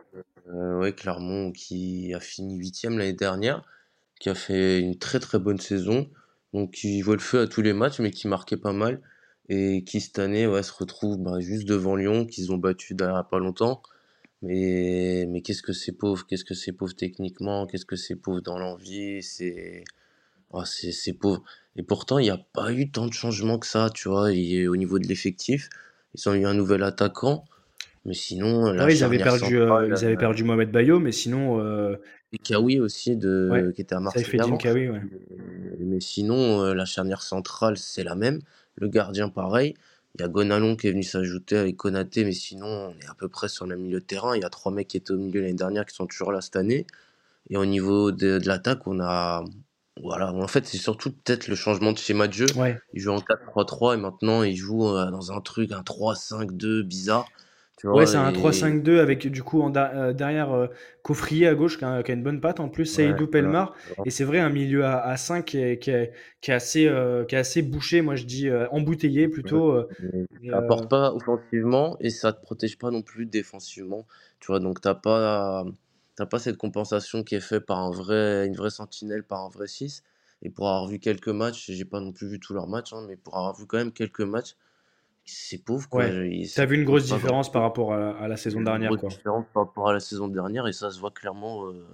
ouais, Clermont qui a fini huitième l'année dernière. qui a fait une très très bonne saison, donc qui voit le feu à tous les matchs, mais qui marquait pas mal, et qui cette année ouais, se retrouve bah, juste devant Lyon, qu'ils ont battu il pas longtemps. Mais, mais qu'est-ce que c'est pauvre, qu'est-ce que c'est pauvre techniquement, qu'est-ce que c'est pauvre dans l'envie, c'est oh, c'est pauvre. Et pourtant, il n'y a pas eu tant de changements que ça, tu vois, et au niveau de l'effectif. Ils ont eu un nouvel attaquant, mais sinon, la Ah oui, ils avaient perdu, euh, ils avaient euh, perdu Mohamed Bayo, mais sinon, euh, et Kawi aussi, ouais, de, qui était à Marseille Saïfedine avant. Kawi, ouais. Mais, sinon, euh, la charnière centrale, c'est la même. Le gardien, pareil. Il y a Gonalon qui est venu s'ajouter avec Konaté, mais sinon, on est à peu près sur le milieu de terrain. Il y a trois mecs qui étaient au milieu l'année dernière qui sont toujours là cette année. Et au niveau de, de l'attaque, on a. Voilà, en fait, c'est surtout peut-être le changement de schéma de jeu. Ouais. Il joue en 4-3-3 et maintenant il joue euh, dans un truc, un 3-5-2 bizarre. Tu Ouais, c'est un et 3-5-2 avec du coup en da- euh, derrière euh, Coffrier à gauche qui a, qui a une bonne patte en plus, ouais, Seydou voilà. Pelmar. Et c'est vrai, un milieu à, à 5 qui est, qui est, qui est assez, euh, qui est assez bouché, moi je dis embouteillé plutôt. ça apporte pas offensivement et ça te protège pas non plus défensivement. Tu vois, donc t'as pas, t'as pas cette compensation qui est faite par un vrai, une vraie sentinelle, par un vrai 6. Et pour avoir vu quelques matchs, j'ai pas non plus vu tous leurs matchs, hein, mais pour avoir vu quand même quelques matchs, c'est pauvre quoi. ouais, t'as vu une grosse différence par rapport à, à la saison a une dernière, grosse quoi. différence par rapport à la saison dernière et ça se voit clairement euh,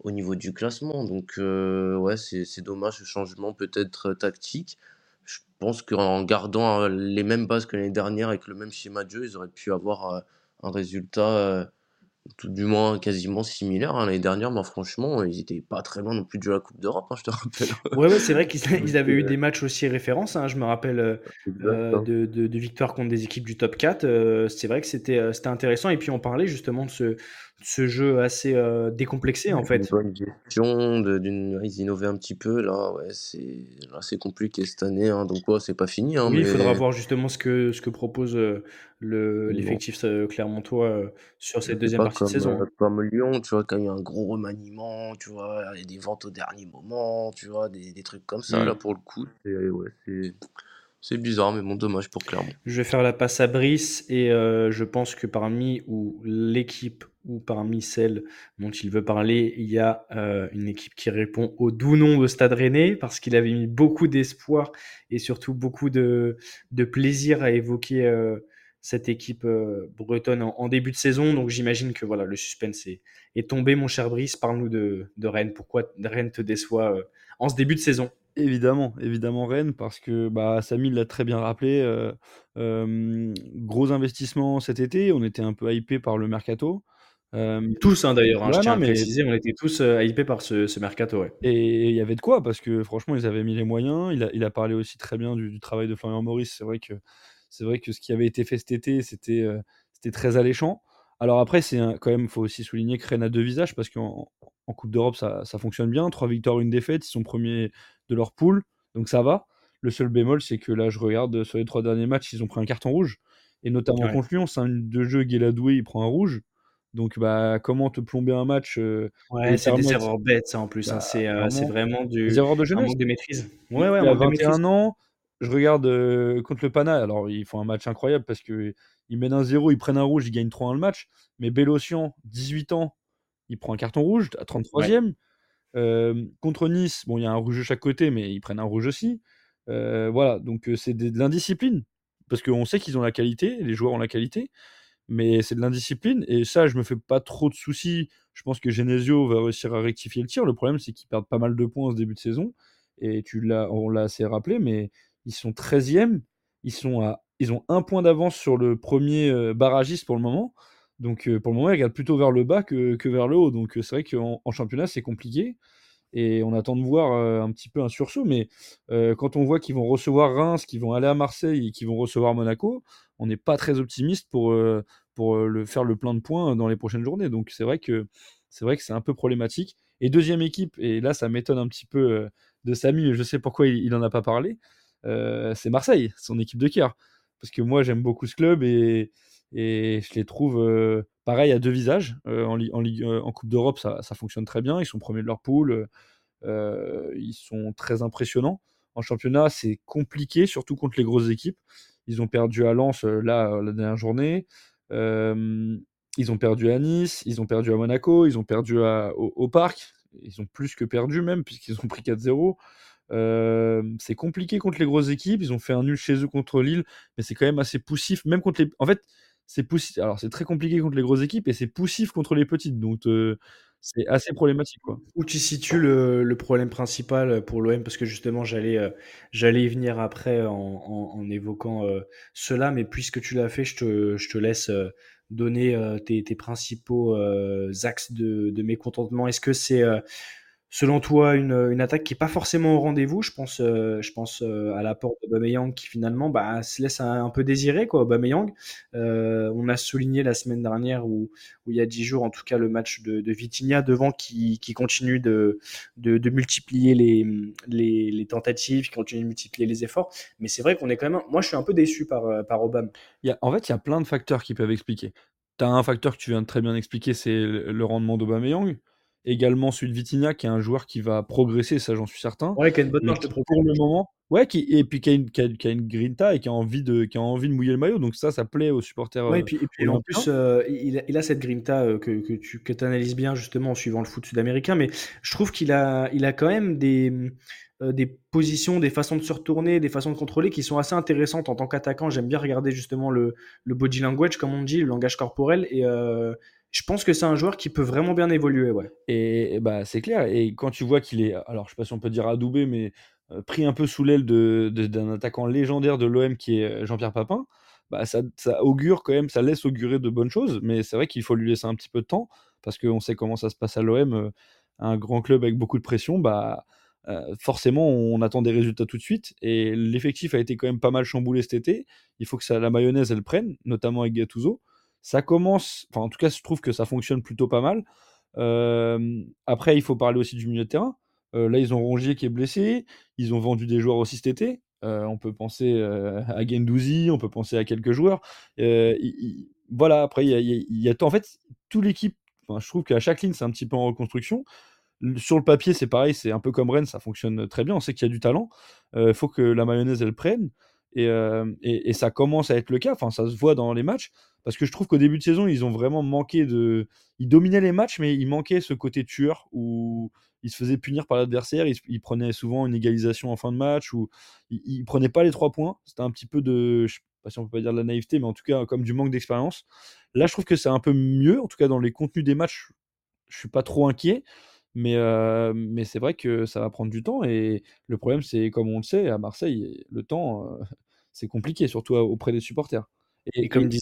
au niveau du classement. Donc euh, ouais, c'est c'est dommage ce changement peut-être euh, tactique. Je pense qu'en gardant les mêmes bases que l'année dernière avec le même schéma de jeu, ils auraient pu avoir un résultat tout du moins quasiment similaire. hein. L'année dernière, moi franchement, ils étaient pas très loin non plus de la Coupe d'Europe, hein, je te rappelle. Ouais, ouais, c'est vrai qu'ils avaient eu euh, des matchs aussi références. hein. Je me rappelle euh, euh, de, de, de victoires contre des équipes du top 4. euh, c'est vrai que c'était intéressant. Et puis on parlait justement de ce, ce jeu assez euh, décomplexé en Une fait. bonne gestion, de- d'une, ils innovaient un petit peu là, ouais, c'est c'est compliqué cette année, hein, donc ouais, c'est pas fini, hein, Oui, il faudra mais voir justement ce que, ce que propose euh, le, mais bon. l'effectif euh, clermontois sur cette deuxième partie de comme, saison. euh, comme Lyon, tu vois, quand il y a un gros remaniement, tu vois, il y a des ventes au dernier moment, tu vois, des, des trucs comme ça, là, pour le coup, c'est ouais, c'est c'est bizarre, mais bon, dommage pour Clermont. Je vais faire la passe à Brice et euh, je pense que parmi ou l'équipe ou parmi celles dont il veut parler, il y a euh, une équipe qui répond au doux nom de Stade Rennais parce qu'il avait mis beaucoup d'espoir et surtout beaucoup de, plaisir à évoquer euh, cette équipe euh, bretonne en, début de saison. Donc j'imagine que voilà, le suspense est, tombé, mon cher Brice. Parle-nous de, Rennes. Pourquoi Rennes te déçoit en ce début de saison? Évidemment, évidemment Rennes, parce que bah, Samy l'a très bien rappelé. gros investissement cet été, on était un peu hypé par le mercato. Euh, Tous, hein, d'ailleurs, hein, je tiens non, à mais préciser, on était tous euh, hypés par ce, ce mercato. Ouais. Et il y avait de quoi, parce que franchement, ils avaient mis les moyens. Il a, il a parlé aussi très bien du, du travail de Florian Maurice. C'est vrai que c'est vrai que ce qui avait été fait cet été, c'était euh, c'était très alléchant. Alors après, c'est un- quand même, faut aussi souligner que Rennes a deux visages, parce qu'en en Coupe d'Europe, ça, ça fonctionne bien. Trois victoires, une défaite. Ils sont premiers de leur poule, donc ça va. Le seul bémol, c'est que là, je regarde sur les trois derniers matchs, ils ont pris un carton rouge, et notamment Ouais. contre Lyon, c'est un de jeu Guéladoué, il prend un rouge. Donc, bah, comment te plomber un match euh, Ouais, c'est des erreurs bêtes, ça, en plus. hein. bah, C'est euh, vraiment des du, erreurs de un jeunesse. manque de maîtrise. Il, Ouais, ouais, un manque maîtrise. 21 ans. Je regarde euh, contre le Pana. Alors, ils font un match incroyable parce qu'ils mènent un 0, ils prennent un rouge, ils gagnent 3-1 le match. Mais Bélocian, 18 ans, il prend un carton rouge à Ouais. 33e. Euh, contre Nice, bon, il y a un rouge de chaque côté, mais ils prennent un rouge aussi. Voilà, donc c'est de, de l'indiscipline. Parce qu'on sait qu'ils ont la qualité, les joueurs ont la qualité, mais c'est de l'indiscipline. Et ça, je me fais pas trop de soucis. Je pense que Genesio va réussir à rectifier le tir. Le problème, c'est qu'ils perdent pas mal de points en ce début de saison. Et tu l'as, on l'a assez rappelé, mais ils sont 13e. Ils, sont à, ils ont un point d'avance sur le premier euh, barragiste pour le moment. Donc euh, pour le moment, ils regardent plutôt vers le bas que, que vers le haut. Donc euh, c'est vrai qu'en en championnat, c'est compliqué. Et on attend de voir euh, un petit peu un sursaut. Mais euh, quand on voit qu'ils vont recevoir Reims, qu'ils vont aller à Marseille et qu'ils vont recevoir Monaco, on n'est pas très optimiste pour, euh, pour le, faire le plein de points dans les prochaines journées. Donc c'est vrai que c'est vrai que c'est un peu problématique. Et deuxième équipe, et là ça m'étonne un petit peu de Samy, je sais pourquoi il n'en a pas parlé, c'est Marseille, son équipe de cœur. Parce que moi j'aime beaucoup ce club et, et je les trouve pareil à deux visages. Euh, en, Li- en, Ligue- euh, en Coupe d'Europe, ça, fonctionne très bien. Ils sont premiers de leur poule. euh, ils sont très impressionnants. En championnat, c'est compliqué, surtout contre les grosses équipes. Ils ont perdu à Lens là la dernière journée. Ils ont perdu à Nice, ils ont perdu à Monaco, ils ont perdu au Parc. ils ont plus que perdu même, puisqu'ils ont pris 4-0. c'est compliqué contre les grosses équipes. Ils ont fait un nul chez eux contre Lille, mais c'est quand même assez poussif. Même contre les. En fait, c'est poussif. Alors, c'est très compliqué contre les grosses équipes et c'est poussif contre les petites. Donc, c'est assez problématique. Où tu situes le, problème principal pour l'OM Parce que justement, j'allais y venir après en, évoquant cela, mais puisque tu l'as fait, je te, je te laisse donner tes, principaux axes de mécontentement. Est-ce que c'est selon toi, une, attaque qui n'est pas forcément au rendez-vous. Je pense, euh, je pense euh, à l'apport de Bameyang qui finalement bah, se laisse un, peu désirer. Quoi, Bameyang. Euh, on a souligné la semaine dernière, ou il y a dix jours en tout cas, le match de, Vitinha devant qui, continue de, multiplier les, tentatives, qui continue de multiplier les efforts. Mais c'est vrai qu'on est quand même. Moi, je suis un peu déçu par, par Obama. En fait, il y a plein de facteurs qui peuvent expliquer. Tu as un facteur que tu viens de très bien expliquer, c'est le rendement d'Aubameyang également celui de Vitinha, qui est un joueur qui va progresser, ça j'en suis certain. Ouais, qui a une bonne marge de Pour le moment, ouais, qui, et puis qui a, une, qui, a, une grinta et qui a, envie de, qui a envie de mouiller le maillot, donc ça, ça plaît aux supporters. Ouais, et puis, et puis en plus, euh, il, a, il, a, cette grinta euh, que, que, tu que analyses bien justement en suivant le foot sud-américain, mais je trouve qu'il a, il a quand même des euh, des positions, des façons de se retourner, des façons de contrôler qui sont assez intéressantes en tant qu'attaquant. J'aime bien regarder justement le, le, body language, comme on dit, le langage corporel. Et, je pense que c'est un joueur qui peut vraiment bien évoluer, ouais. Et, bah c'est clair. Et quand tu vois qu'il est, alors je sais pas si on peut dire adoubé, mais euh, pris un peu sous l'aile d'un attaquant légendaire de l'OM qui est euh, Jean-Pierre Papin, bah ça, augure quand même, ça laisse augurer de bonnes choses. Mais c'est vrai qu'il faut lui laisser un petit peu de temps parce qu'on sait comment ça se passe à l'OM, euh, un grand club avec beaucoup de pression, bah forcément on attend des résultats tout de suite. Et l'effectif a été quand même pas mal chamboulé cet été. Il faut que la mayonnaise elle prenne, notamment avec Gattuso. Ça commence, enfin en tout cas, je trouve que ça fonctionne plutôt pas mal. après, il faut parler aussi du milieu de terrain. là, ils ont Rongier qui est blessé. Ils ont vendu des joueurs aussi cet été. on peut penser à Gendouzi, on peut penser à quelques joueurs. voilà, après, il y a, en fait toute l'équipe. je trouve qu'à chaque ligne, c'est un petit peu en reconstruction. Sur le papier, c'est pareil, c'est un peu comme Rennes, ça fonctionne très bien. On sait qu'il y a du talent. Il faut que la mayonnaise, elle prenne. Et, et, ça commence à être le cas. Enfin, ça se voit dans les matchs. Parce que je trouve qu'au début de saison, ils ont vraiment manqué de. Ils dominaient les matchs, mais il manquait ce côté tueur où ils se faisaient punir par l'adversaire. Ils, prenaient souvent une égalisation en fin de match ou ils, ne prenaient pas les trois points. C'était un petit peu de. Je sais pas si on peut pas dire de la naïveté, mais en tout cas, comme du manque d'expérience. Là, je trouve que c'est un peu mieux. En tout cas, dans les contenus des matchs, je suis pas trop inquiet. Mais, euh, mais c'est vrai que ça va prendre du temps. Et le problème, c'est, comme on le sait, à Marseille, le temps, euh, c'est compliqué, surtout auprès des supporters. Et, comme disait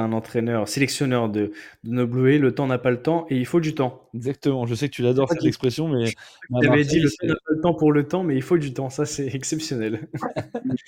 un entraîneur, sélectionneur de, de nos le temps n'a pas le temps et il faut du temps. Exactement, je sais que tu l'adores cette expression, mais. Tu avais dit le temps n'a pas le temps pour le temps, mais il faut du temps, ça c'est exceptionnel.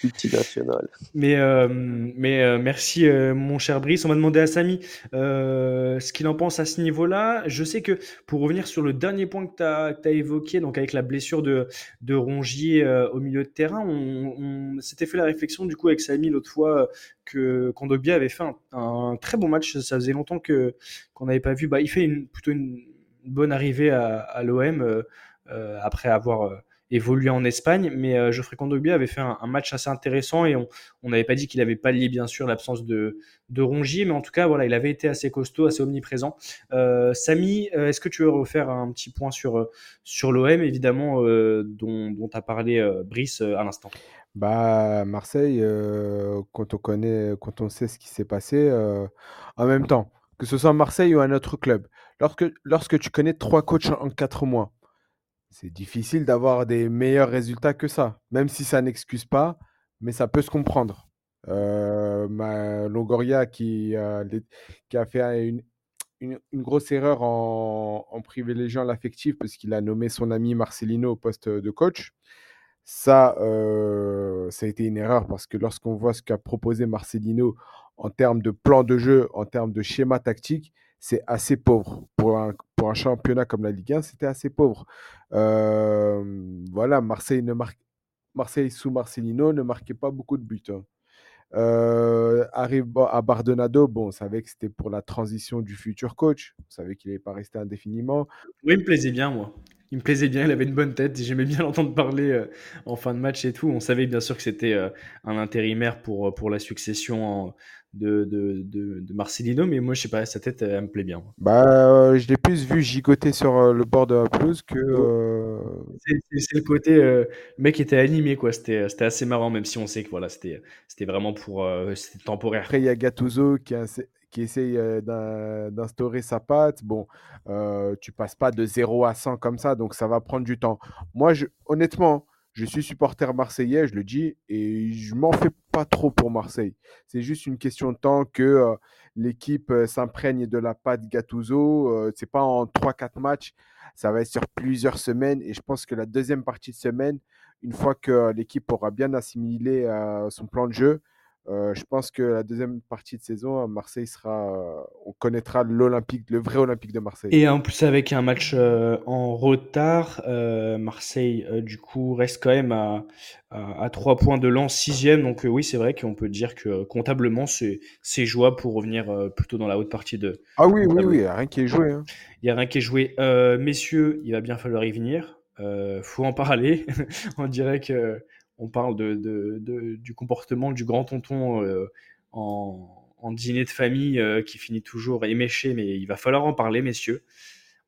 Multinational. mais euh, mais euh, merci euh, mon cher Brice, on m'a demandé à Samy ce qu'il en pense à ce niveau-là. Je sais que pour revenir sur le dernier point que tu as, as, évoqué, donc avec la blessure de, de Rongier au milieu de terrain, on, on s'était fait la réflexion du coup avec Samy l'autre fois que Kondogbia avait fait un, très bon match. Ça faisait longtemps que qu'on n'avait pas vu. Bah, il fait une, plutôt une bonne arrivée à, l'OM euh, euh, après avoir euh, évolué en Espagne. Mais Geoffrey Kondogbia avait fait un, match assez intéressant et on n'avait pas dit qu'il avait pallié bien sûr l'absence de, de Rongier, mais en tout cas voilà, il avait été assez costaud, assez omniprésent. Samy, est-ce que tu veux refaire un petit point sur l'OM évidemment dont, dont a parlé Brice à l'instant? Bah, Marseille, quand on connaît, quand on sait ce qui s'est passé, en même temps, que ce soit Marseille ou un autre club, lorsque, tu connais trois coachs en quatre mois, c'est difficile d'avoir des meilleurs résultats que ça, même si ça n'excuse pas, mais ça peut se comprendre. Longoria qui, a fait une, une, grosse erreur en, en privilégiant l'affectif parce qu'il a nommé son ami Marcelino au poste de coach. Ça, ça a été une erreur parce que lorsqu'on voit ce qu'a proposé Marcelino en termes de plan de jeu, en termes de schéma tactique, c'est assez pauvre. Pour un, pour un championnat comme la Ligue 1, c'était assez pauvre. voilà, Marseille, ne Marseille sous Marcelino ne marquait pas beaucoup de buts. Hein. arrive à Bardonado, bon, on savait que c'était pour la transition du futur coach. On savait qu'il n'allait pas rester indéfiniment. Oui, il me plaisait bien, moi il me plaisait bien, il avait une bonne tête, j'aimais bien l'entendre parler euh, en fin de match et tout. On savait bien sûr que c'était euh, un intérimaire pour, euh, pour la succession de, de, de, de Marcelino, mais moi, je sais pas, sa tête, elle, me plaît bien. Bah, euh, je l'ai plus vu gigoter sur le bord de la pelouse que. C'est le côté, le mec était animé, quoi. C'était assez marrant, même si on sait que voilà, c'était vraiment pour. c'était temporaire. Après, il y a Gattuso qui, essa- qui essaye d'in- d'instaurer sa patte. Bon, tu passes pas de 0 à 100 comme ça, donc ça va prendre du temps. Moi, honnêtement, je suis supporter marseillais, je le dis, et je m'en fais pas trop pour Marseille. C'est juste une question de temps que l'équipe s'imprègne de la patte Gattuso. C'est pas en 3-4 matchs, ça va être sur plusieurs semaines. Et je pense que la deuxième partie de semaine, une fois que l'équipe aura bien assimilé son plan de jeu, euh, je pense que la deuxième partie de saison, à Marseille sera, euh, on connaîtra l'Olympique, le vrai Olympique de Marseille. Et en plus, avec un match euh, en retard, Marseille, du coup, reste quand même à, à, à 3 points de l'an, sixième. Donc, oui, c'est vrai qu'on peut dire que comptablement, c'est c'est jouable pour revenir plutôt dans la haute partie de. Ah oui, oui, oui, rien qui est joué. hein. Il n'y a rien qui est joué. Messieurs, il va bien falloir y venir. Faut en parler. on dirait que on parle du comportement du grand tonton euh, en, dîner de famille euh, qui finit toujours éméché, mais il va falloir en parler, messieurs.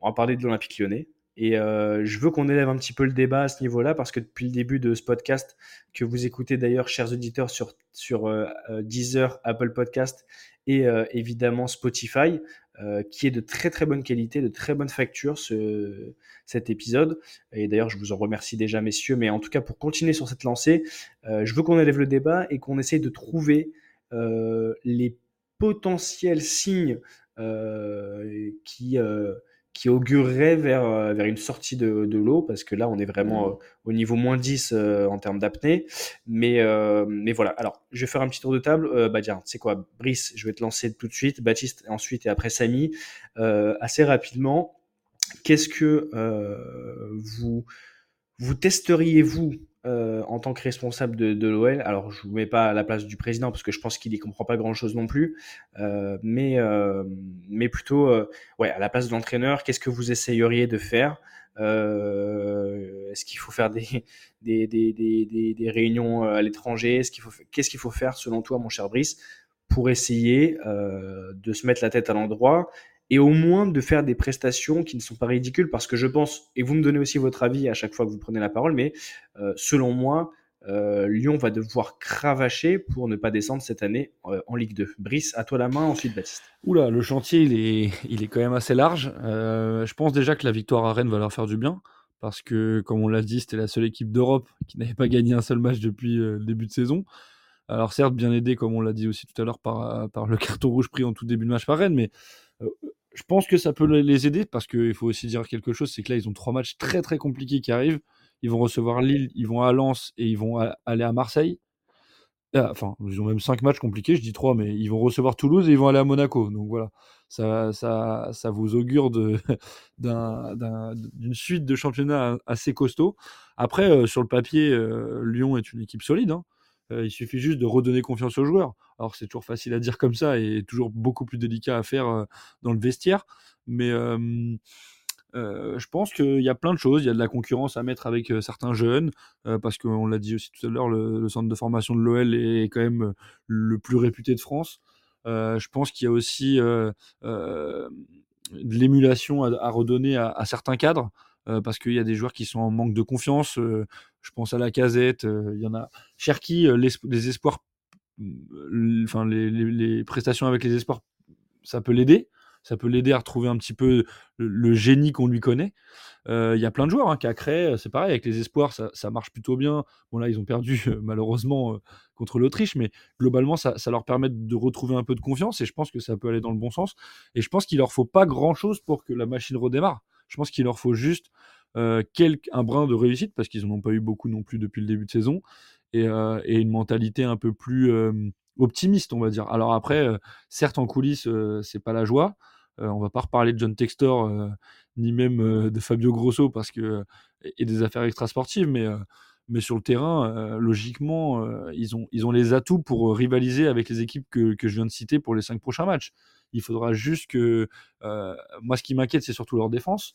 On va parler de l'Olympique lyonnais. Et euh, je veux qu'on élève un petit peu le débat à ce niveau-là, parce que depuis le début de ce podcast, que vous écoutez d'ailleurs, chers auditeurs, sur, sur Deezer, Apple Podcast et évidemment Spotify, euh, qui est de très très bonne qualité, de très bonne facture ce, cet épisode. Et d'ailleurs, je vous en remercie déjà, messieurs. Mais en tout cas, pour continuer sur cette lancée, euh, je veux qu'on élève le débat et qu'on essaye de trouver euh, les potentiels signes euh, qui, qui augureraient vers, euh, vers une sortie de, de l'eau, parce que là, on est vraiment euh, au niveau moins 10 euh, en termes d'apnée. Mais, euh, mais voilà. Alors, je vais faire un petit tour de table. Bah, tiens, c'est quoi, Brice, je vais te lancer tout de suite. Baptiste, ensuite, et après Samy. Assez rapidement, qu'est-ce que vous, vous testeriez, vous, euh, en tant que responsable de, l'OL Alors, je ne vous mets pas à la place du président, parce que je pense qu'il n'y comprend pas grand-chose non plus. Euh, mais, euh, mais plutôt, ouais, à la place de l'entraîneur, qu'est-ce que vous essayeriez de faire? Est-ce qu'il faut faire des, des, des, des, des, réunions à l'étranger? Qu'est-ce qu'il faut faire, selon toi, mon cher Brice, pour essayer de se mettre la tête à l'endroit et au moins de faire des prestations qui ne sont pas ridicules parce que je pense, et vous me donnez aussi votre avis à chaque fois que vous prenez la parole, mais euh, selon moi, euh, Lyon va devoir cravacher pour ne pas descendre cette année euh, en Ligue 2. Brice, à toi la main, ensuite Baptiste. Oula, le chantier, il est, il est quand même assez large. Je pense déjà que la victoire à Rennes va leur faire du bien. Parce que, comme on l'a dit, c'était la seule équipe d'Europe qui n'avait pas gagné un seul match depuis le début de saison. Alors certes, bien aidé, comme on l'a dit aussi tout à l'heure, par, le carton rouge pris en tout début de match par Rennes, mais je pense que ça peut les aider, parce qu'il faut aussi dire quelque chose, c'est que là, ils ont trois matchs très très compliqués qui arrivent. Ils vont recevoir Lille, ils vont à Lens et ils vont à- aller à Marseille. Ah, Enfin, ils ont même cinq matchs compliqués, je dis trois, mais ils vont recevoir Toulouse et ils vont aller à Monaco. Donc voilà, ça, ça, ça vous augure d'une suite de championnats assez costaud. Après, euh, sur le papier, euh, Lyon est une équipe solide. hein. Euh, il suffit juste de redonner confiance aux joueurs. Alors c'est toujours facile à dire comme ça et toujours beaucoup plus délicat à faire euh, dans le vestiaire. Mais euh, je pense qu'il y a plein de choses. Il y a de la concurrence à mettre avec certains jeunes, parce qu'on l'a dit aussi tout à l'heure, le, centre de formation de l'OL est quand même le plus réputé de France. Je pense qu'il y a aussi de l'émulation à, redonner à certains cadres, euh, parce qu'il y a des joueurs qui sont en manque de confiance. euh, je pense à la casette, il y en a. Cherki, euh, les espoirs, euh, enfin les, prestations avec les espoirs, ça peut l'aider. Ça peut l'aider à retrouver un petit peu le, génie qu'on lui connaît. Euh, Il y a plein de joueurs hein, qui a créé, c'est pareil, avec les espoirs, ça, marche plutôt bien. Bon, là, ils ont perdu euh, malheureusement euh, contre l'Autriche, mais globalement, ça, ça leur permet de retrouver un peu de confiance et je pense que ça peut aller dans le bon sens. Et je pense qu'il leur faut pas grand chose pour que la machine redémarre. Je pense qu'il leur faut juste euh, un brin de réussite parce qu'ils n'en ont pas eu beaucoup non plus depuis le début de saison et, euh, une mentalité un peu plus optimiste, on va dire. Alors après, euh, certes, en coulisses, c'est pas la joie. On va pas reparler de John Textor ni même de Fabio Grosso parce que et des affaires extrasportives, mais mais sur le terrain, logiquement, ils ont ils ont les atouts pour rivaliser avec les équipes que, que je viens de citer pour les cinq prochains matchs. Il faudra juste que euh, moi, ce qui m'inquiète, c'est surtout leur défense.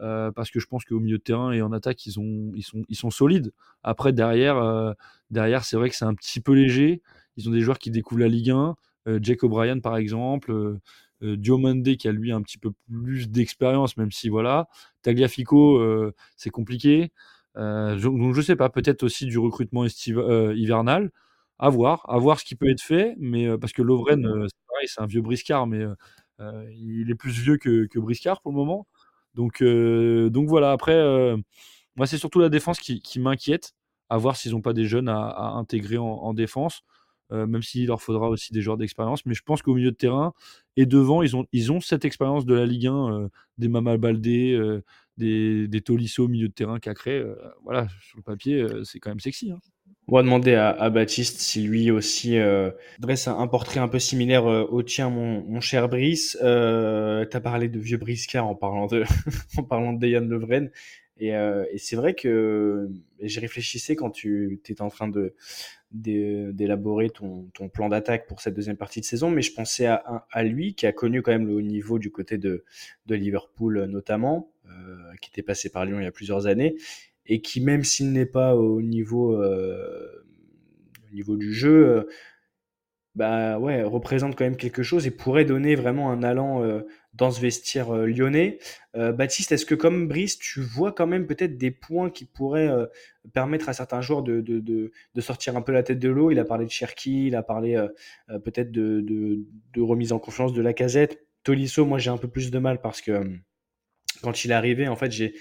euh, parce que je pense qu'au milieu de terrain et en attaque, ils, ont, ils, sont, ils sont solides. Après, derrière, euh, derrière c'est vrai que c'est un petit peu léger. Ils ont des joueurs qui découvrent la Ligue 1. Jake O'Brien, par exemple, Diomande qui a lui un petit peu plus d'expérience, même si voilà. Tagliafico, c'est compliqué. donc je sais pas, peut-être aussi du recrutement hivernal. À voir, à voir ce qui peut être fait, mais parce que Lovren, c'est un vieux briscard, mais il est plus vieux que, briscard pour le moment. Donc, donc voilà, après, moi c'est surtout la défense qui, qui m'inquiète, à voir s'ils n'ont pas des jeunes à, intégrer en, défense. même s'il leur faudra aussi des joueurs d'expérience. Mais je pense qu'au milieu de terrain et devant, ils ont, cette expérience de la Ligue 1, des Mama Baldé, des, des Tolisso au milieu de terrain Cacré. voilà, sur le papier, c'est quand même sexy. Hein. On va demander à, Baptiste si lui aussi euh, dresse un, portrait un peu similaire euh, au tien, mon, cher Brice. Euh, tu as parlé de vieux briscard en parlant de, en parlant de Dejan Levren. Et, euh, et c'est vrai que j'y réfléchissais quand tu étais en train de d'élaborer ton, ton, plan d'attaque pour cette deuxième partie de saison, mais je pensais à, à, lui qui a connu quand même le haut niveau du côté de, de Liverpool notamment, qui était passé par Lyon il y a plusieurs années et qui, même s'il n'est pas au niveau, euh, au niveau du jeu, euh, bah ouais, représente quand même quelque chose et pourrait donner vraiment un allant euh, dans ce vestiaire lyonnais. Baptiste, est-ce que comme Brice, tu vois quand même peut-être des points qui pourraient permettre à certains joueurs de, de, de, de, sortir un peu la tête de l'eau? Il a parlé de Cherki, il a parlé peut-être de, de, remise en confiance de la casette. Tolisso, moi j'ai un peu plus de mal parce que quand il est arrivé, en fait, j'ai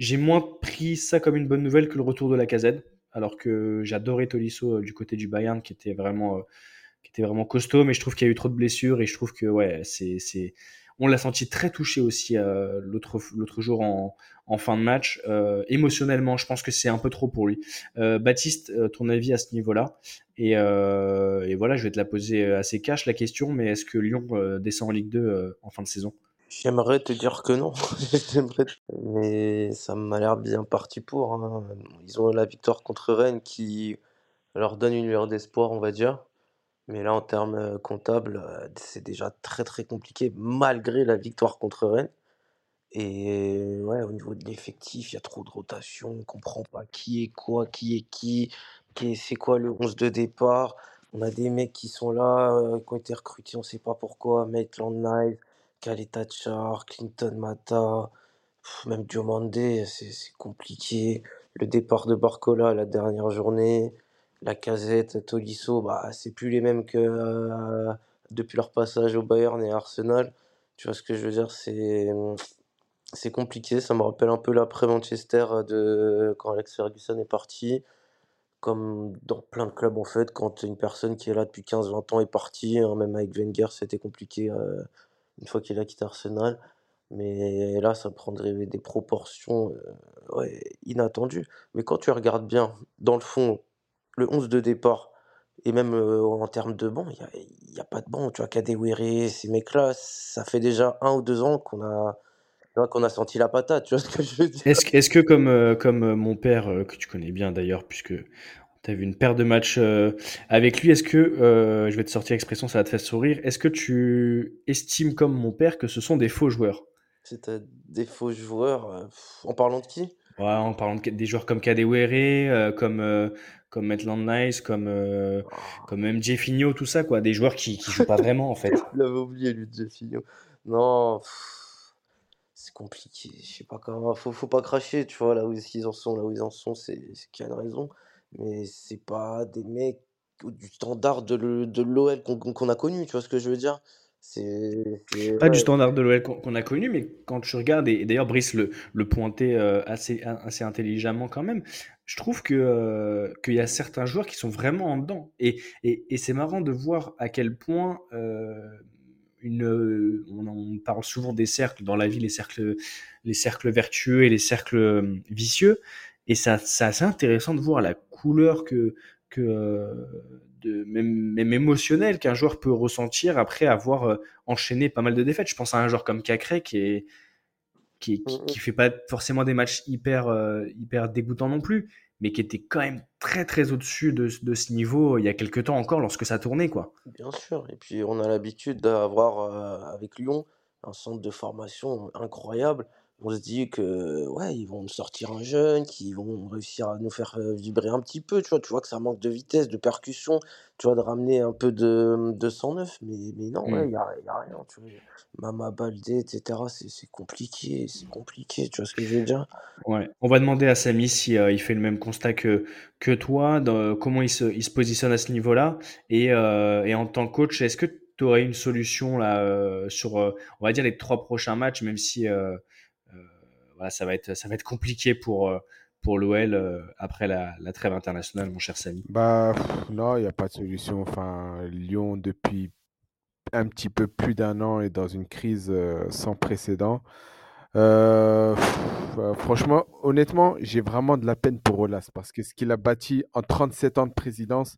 j'ai moins pris ça comme une bonne nouvelle que le retour de la casette, alors que j'adorais Tolisso euh, du côté du Bayern, qui était vraiment, euh, qui était vraiment costaud, mais je trouve qu'il y a eu trop de blessures et je trouve que ouais, c'est, c'est... on l'a senti très touché aussi euh, l'autre, l'autre jour en, en fin de match. émotionnellement, je pense que c'est un peu trop pour lui. Baptiste, ton avis à ce niveau-là? Et, et, voilà, je vais te la poser assez cash la question, mais est-ce que Lyon descend en Ligue 2 en fin de saison? J'aimerais te dire que non, mais ça m'a l'air bien parti pour, hein. Ils ont la victoire contre Rennes qui leur donne une lueur d'espoir, on va dire. Mais là, en termes euh, comptables, euh, c'est déjà très très compliqué malgré la victoire contre Rennes. Et ouais, au niveau de l'effectif, il y a trop de rotation, on comprend pas qui est quoi, qui est qui, c'est quoi le 11 de départ. On a des mecs qui sont là, euh, qui ont été recrutés, on sait pas pourquoi, Maitland Niles. Tachar, Clinton Mata, même Diomandé, c'est compliqué. Le départ de Barcola la dernière journée, la casette, Tolisso, bah, c'est plus les mêmes que euh, depuis leur passage au Bayern et à Arsenal. Tu vois ce que je veux dire? C'est compliqué. Ça me rappelle un peu l'après-Manchester quand Alex Ferguson est parti. Comme dans plein de clubs en fait, quand une personne qui est là depuis 15-20 ans est partie, hein, même avec Wenger, c'était compliqué. Euh, une fois qu'il a quitté Arsenal. Mais là, ça prendrait des proportions euh, inattendues. Mais quand tu regardes bien, dans le fond, le 11 de départ, et même euh, en termes de banc, il n'y a, pas de banc. Tu vois, Kadewere, ces mecs-là, ça fait déjà un ou deux ans qu'on a, qu'on a senti la patate. Tu vois ce que je veux dire? Est-ce que, comme, euh, comme mon père, que tu connais bien d'ailleurs, puisque tu as vu une paire de matchs euh, avec lui. Est-ce que, euh, je vais te sortir l'expression, ça va te faire sourire, est-ce que tu estimes comme mon père que ce sont des faux joueurs? C'est des faux joueurs euh, En parlant de qui? Ouais, En parlant de, des joueurs comme Kadewere, comme, comme Maitland Nice, comme, oh. comme MJ Figno, tout ça, quoi. Des joueurs qui ne jouent pas vraiment, en fait. Je l'avais oublié, lui, MJ Figno. Non, c'est compliqué. Je sais pas comment. Faut, faut pas cracher, tu vois, là où ils en sont, là où ils en sont, c'est qu'il y a une raison mais c'est pas des mecs du standard de l'OL qu'on a connu, tu vois ce que je veux dire? C'est pas du standard de l'OL qu'on a connu, mais quand tu regardes, et, d'ailleurs Brice le, le pointait euh, assez, assez intelligemment quand même, je trouve que euh, qu'il y a certains joueurs qui sont vraiment en dedans. Et, et, et c'est marrant de voir à quel point euh, une, on, parle souvent des cercles dans la vie, les cercles, les cercles vertueux et les cercles vicieux. Et c'est assez intéressant de voir la couleur que, que euh, de, même, émotionnelle qu'un joueur peut ressentir après avoir euh, enchaîné pas mal de défaites. Je pense à un joueur comme Cacré qui est qui, qui, mm, mm. fait pas forcément des matchs hyper euh, hyper dégoûtants non plus, mais qui était quand même très très au-dessus de, de, ce niveau il y a quelques temps encore lorsque ça tournait quoi. Bien sûr. Et puis on a l'habitude d'avoir avec Lyon un centre de formation incroyable on se dit que ouais, ils vont nous sortir un jeune, qui vont réussir à nous faire euh, vibrer un petit peu, tu vois. Tu vois que ça manque de vitesse, de percussion, tu vois, de ramener un peu de, de 109, mais, mais non, ouais, Mm. il n'y a, y a rien, tu vois. Mama Baldé, etc., c'est c'est compliqué, c'est compliqué, tu vois ce que je veux dire? Ouais. On va demander à Samy si euh, il fait le même constat que, que toi, dans- comment il se, il se positionne à ce niveau-là. Et, euh, et en tant que coach, est-ce que tu aurais une solution là, euh, sur, euh, on va dire, les trois prochains matchs, même si euh, euh, ça, va être, compliqué pour, euh, l'OL euh, après la, trêve internationale, mon cher Samy? Bah non, il n'y a pas de solution. Enfin, Lyon, depuis un petit peu plus d'un an, est dans une crise euh, sans précédent. Franchement, honnêtement, j'ai vraiment de la peine pour Olas parce que ce qu'il a bâti en 37 ans de présidence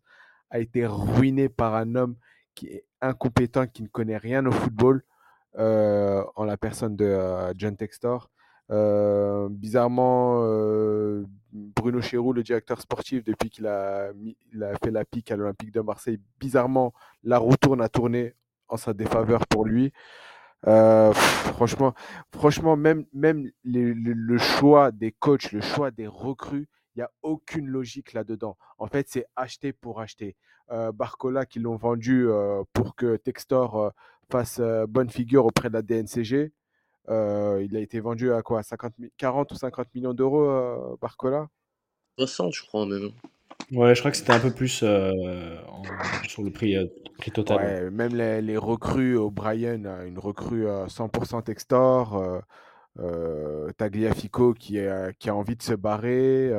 a été ruiné par un homme qui est incompétent, qui ne connaît rien au football, en la personne de John Textor. Euh, bizarrement, euh, Bruno Chéroux, le directeur sportif, depuis qu'il a, fait la pique à l'Olympique de Marseille, bizarrement, la roue tourne à tourner en sa défaveur pour lui. Euh, franchement, franchement, même, le, choix des coachs, le choix des recrues, il n'y a aucune logique là-dedans. En fait, c'est acheter pour acheter. Barcola, qui l'ont vendu pour que Textor fasse bonne figure auprès de la DNCG. Euh, il a été vendu à quoi? 50, mi- 40 ou 50 millions d'euros, euh, Barcola? 60, je crois, même. Ouais, je crois que c'était un peu plus euh, en- sur le prix, euh, prix total. ouais. Même les, les recrues, O'Brien, une recrue euh, 100% Textor, euh, euh, Tagliafico qui, est, qui a envie de se barrer,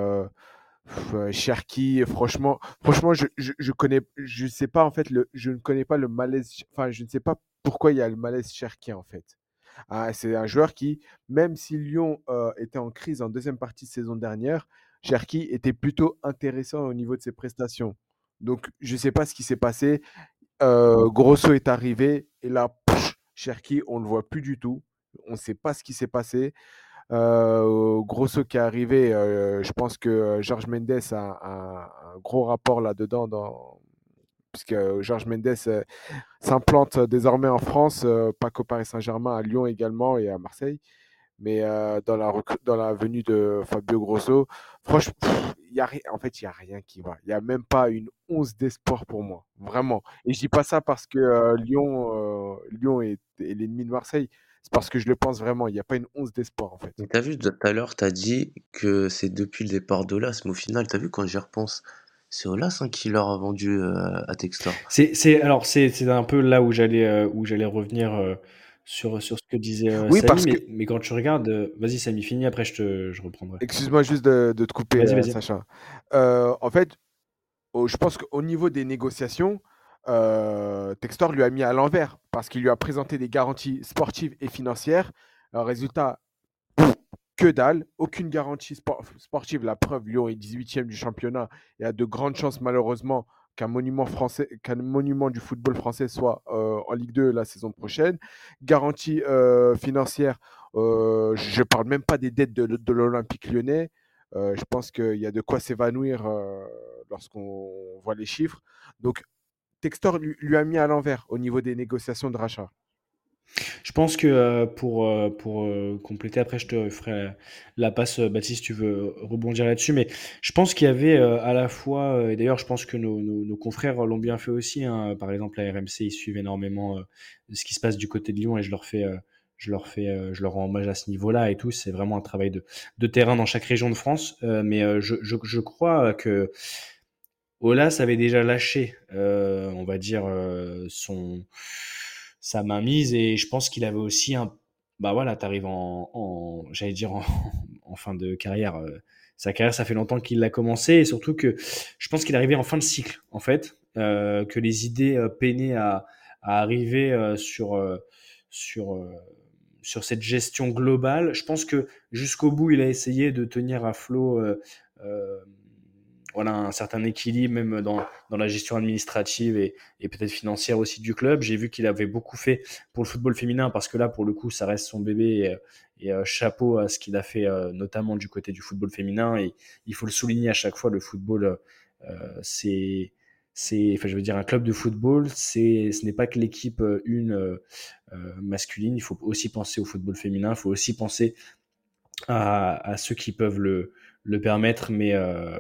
Cherki, franchement, franchement, je, je, je connais, je sais pas en fait, le, je ne connais pas le malaise, enfin, je ne sais pas pourquoi il y a le malaise Cherki en fait. Ah, c'est un joueur qui, même si Lyon euh, était en crise en deuxième partie de saison dernière, Cherki était plutôt intéressant au niveau de ses prestations. Donc, je ne sais pas ce qui s'est passé. Euh, Grosso est arrivé et là, pff, Cherki, on ne le voit plus du tout. On ne sait pas ce qui s'est passé. Euh, Grosso qui est arrivé, je pense que Georges Mendes a un, gros rapport là-dedans, dans... puisque Georges Mendes euh, s'implante désormais en France, euh, pas qu'au Paris Saint-Germain, à Lyon également et à Marseille. Mais euh, dans, la dans venue de Fabio Grosso, franchement, en fait, il n'y a rien qui va. Il n'y a même pas une once d'espoir pour moi, vraiment. Et je dis pas ça parce que euh, Lyon, euh, est, l'ennemi de Marseille. C'est parce que je le pense vraiment. Il n'y a pas une once d'espoir, en fait. Mais t'as vu, tout à l'heure, t'as dit que c'est depuis le départ d'Olas, mais au final, t'as vu, quand j'y repense, c'est Olas hein, qui leur a vendu euh, à Textor. C'est, c'est, alors, c'est, c'est un peu là où j'allais, euh, où j'allais revenir euh, sur, sur ce que disait euh, Oui, Samy, parce mais, que- mais quand tu regardes, euh, vas-y Samy, finis, après je, te, je reprendrai. Excuse-moi juste de, de te couper, Vas-y, euh, vas-y. Sacha. Euh, en fait, je pense qu'au niveau des négociations, euh, Textor lui a mis à l'envers parce qu'il lui a présenté des garanties sportives et financières. Résultat, que dalle, aucune garantie spor- sportive. La preuve, Lyon est 18e du championnat et a de grandes chances, malheureusement, qu'un monument, du football français soit euh, en Ligue 2 la saison prochaine. Garantie euh, financière, euh, je ne parle même pas des dettes de, l'Olympique lyonnais. Je pense qu'il y a de quoi s'évanouir lorsqu'on voit les chiffres. Donc, Textor lui a mis à l'envers au niveau des négociations de rachat. Je pense que euh, pour, euh, pour euh, compléter, après je te ferai la, passe, Baptiste, tu veux rebondir là-dessus, mais je pense qu'il y avait à la fois, et d'ailleurs je pense que nos, nos- confrères l'ont bien fait aussi, hein, par exemple la RMC, ils suivent énormément ce qui se passe du côté de Lyon et je leur fais, je leur fais, je leur rends hommage à ce niveau-là et tout, c'est vraiment un travail de, de terrain dans chaque région de France, mais je, je, je crois que Olas avait déjà lâché, on va dire, son, sa mainmise et je pense qu'il avait aussi un. Bah voilà, t'arrives en, en j'allais dire en, en fin de carrière. euh, sa carrière, ça fait longtemps qu'il l'a commencé et surtout que je pense qu'il arrivait en fin de cycle en fait, euh, que les idées euh, peinaient à, à arriver euh, sur euh, sur sur cette gestion globale. Je pense que jusqu'au bout, il a essayé de tenir à flot. Voilà, un certain équilibre même dans, la gestion administrative et, peut-être financière aussi du club. J'ai vu qu'il avait beaucoup fait pour le football féminin parce que là, pour le coup, ça reste son bébé et, euh, chapeau à ce qu'il a fait euh, notamment du côté du football féminin. Et il faut le souligner à chaque fois, le football, euh, c'est, enfin, je veux dire, un club de football, c'est, ce n'est pas que l'équipe une masculine. Il faut aussi penser au football féminin. Il faut aussi penser à, ceux qui peuvent le, le permettre, mais,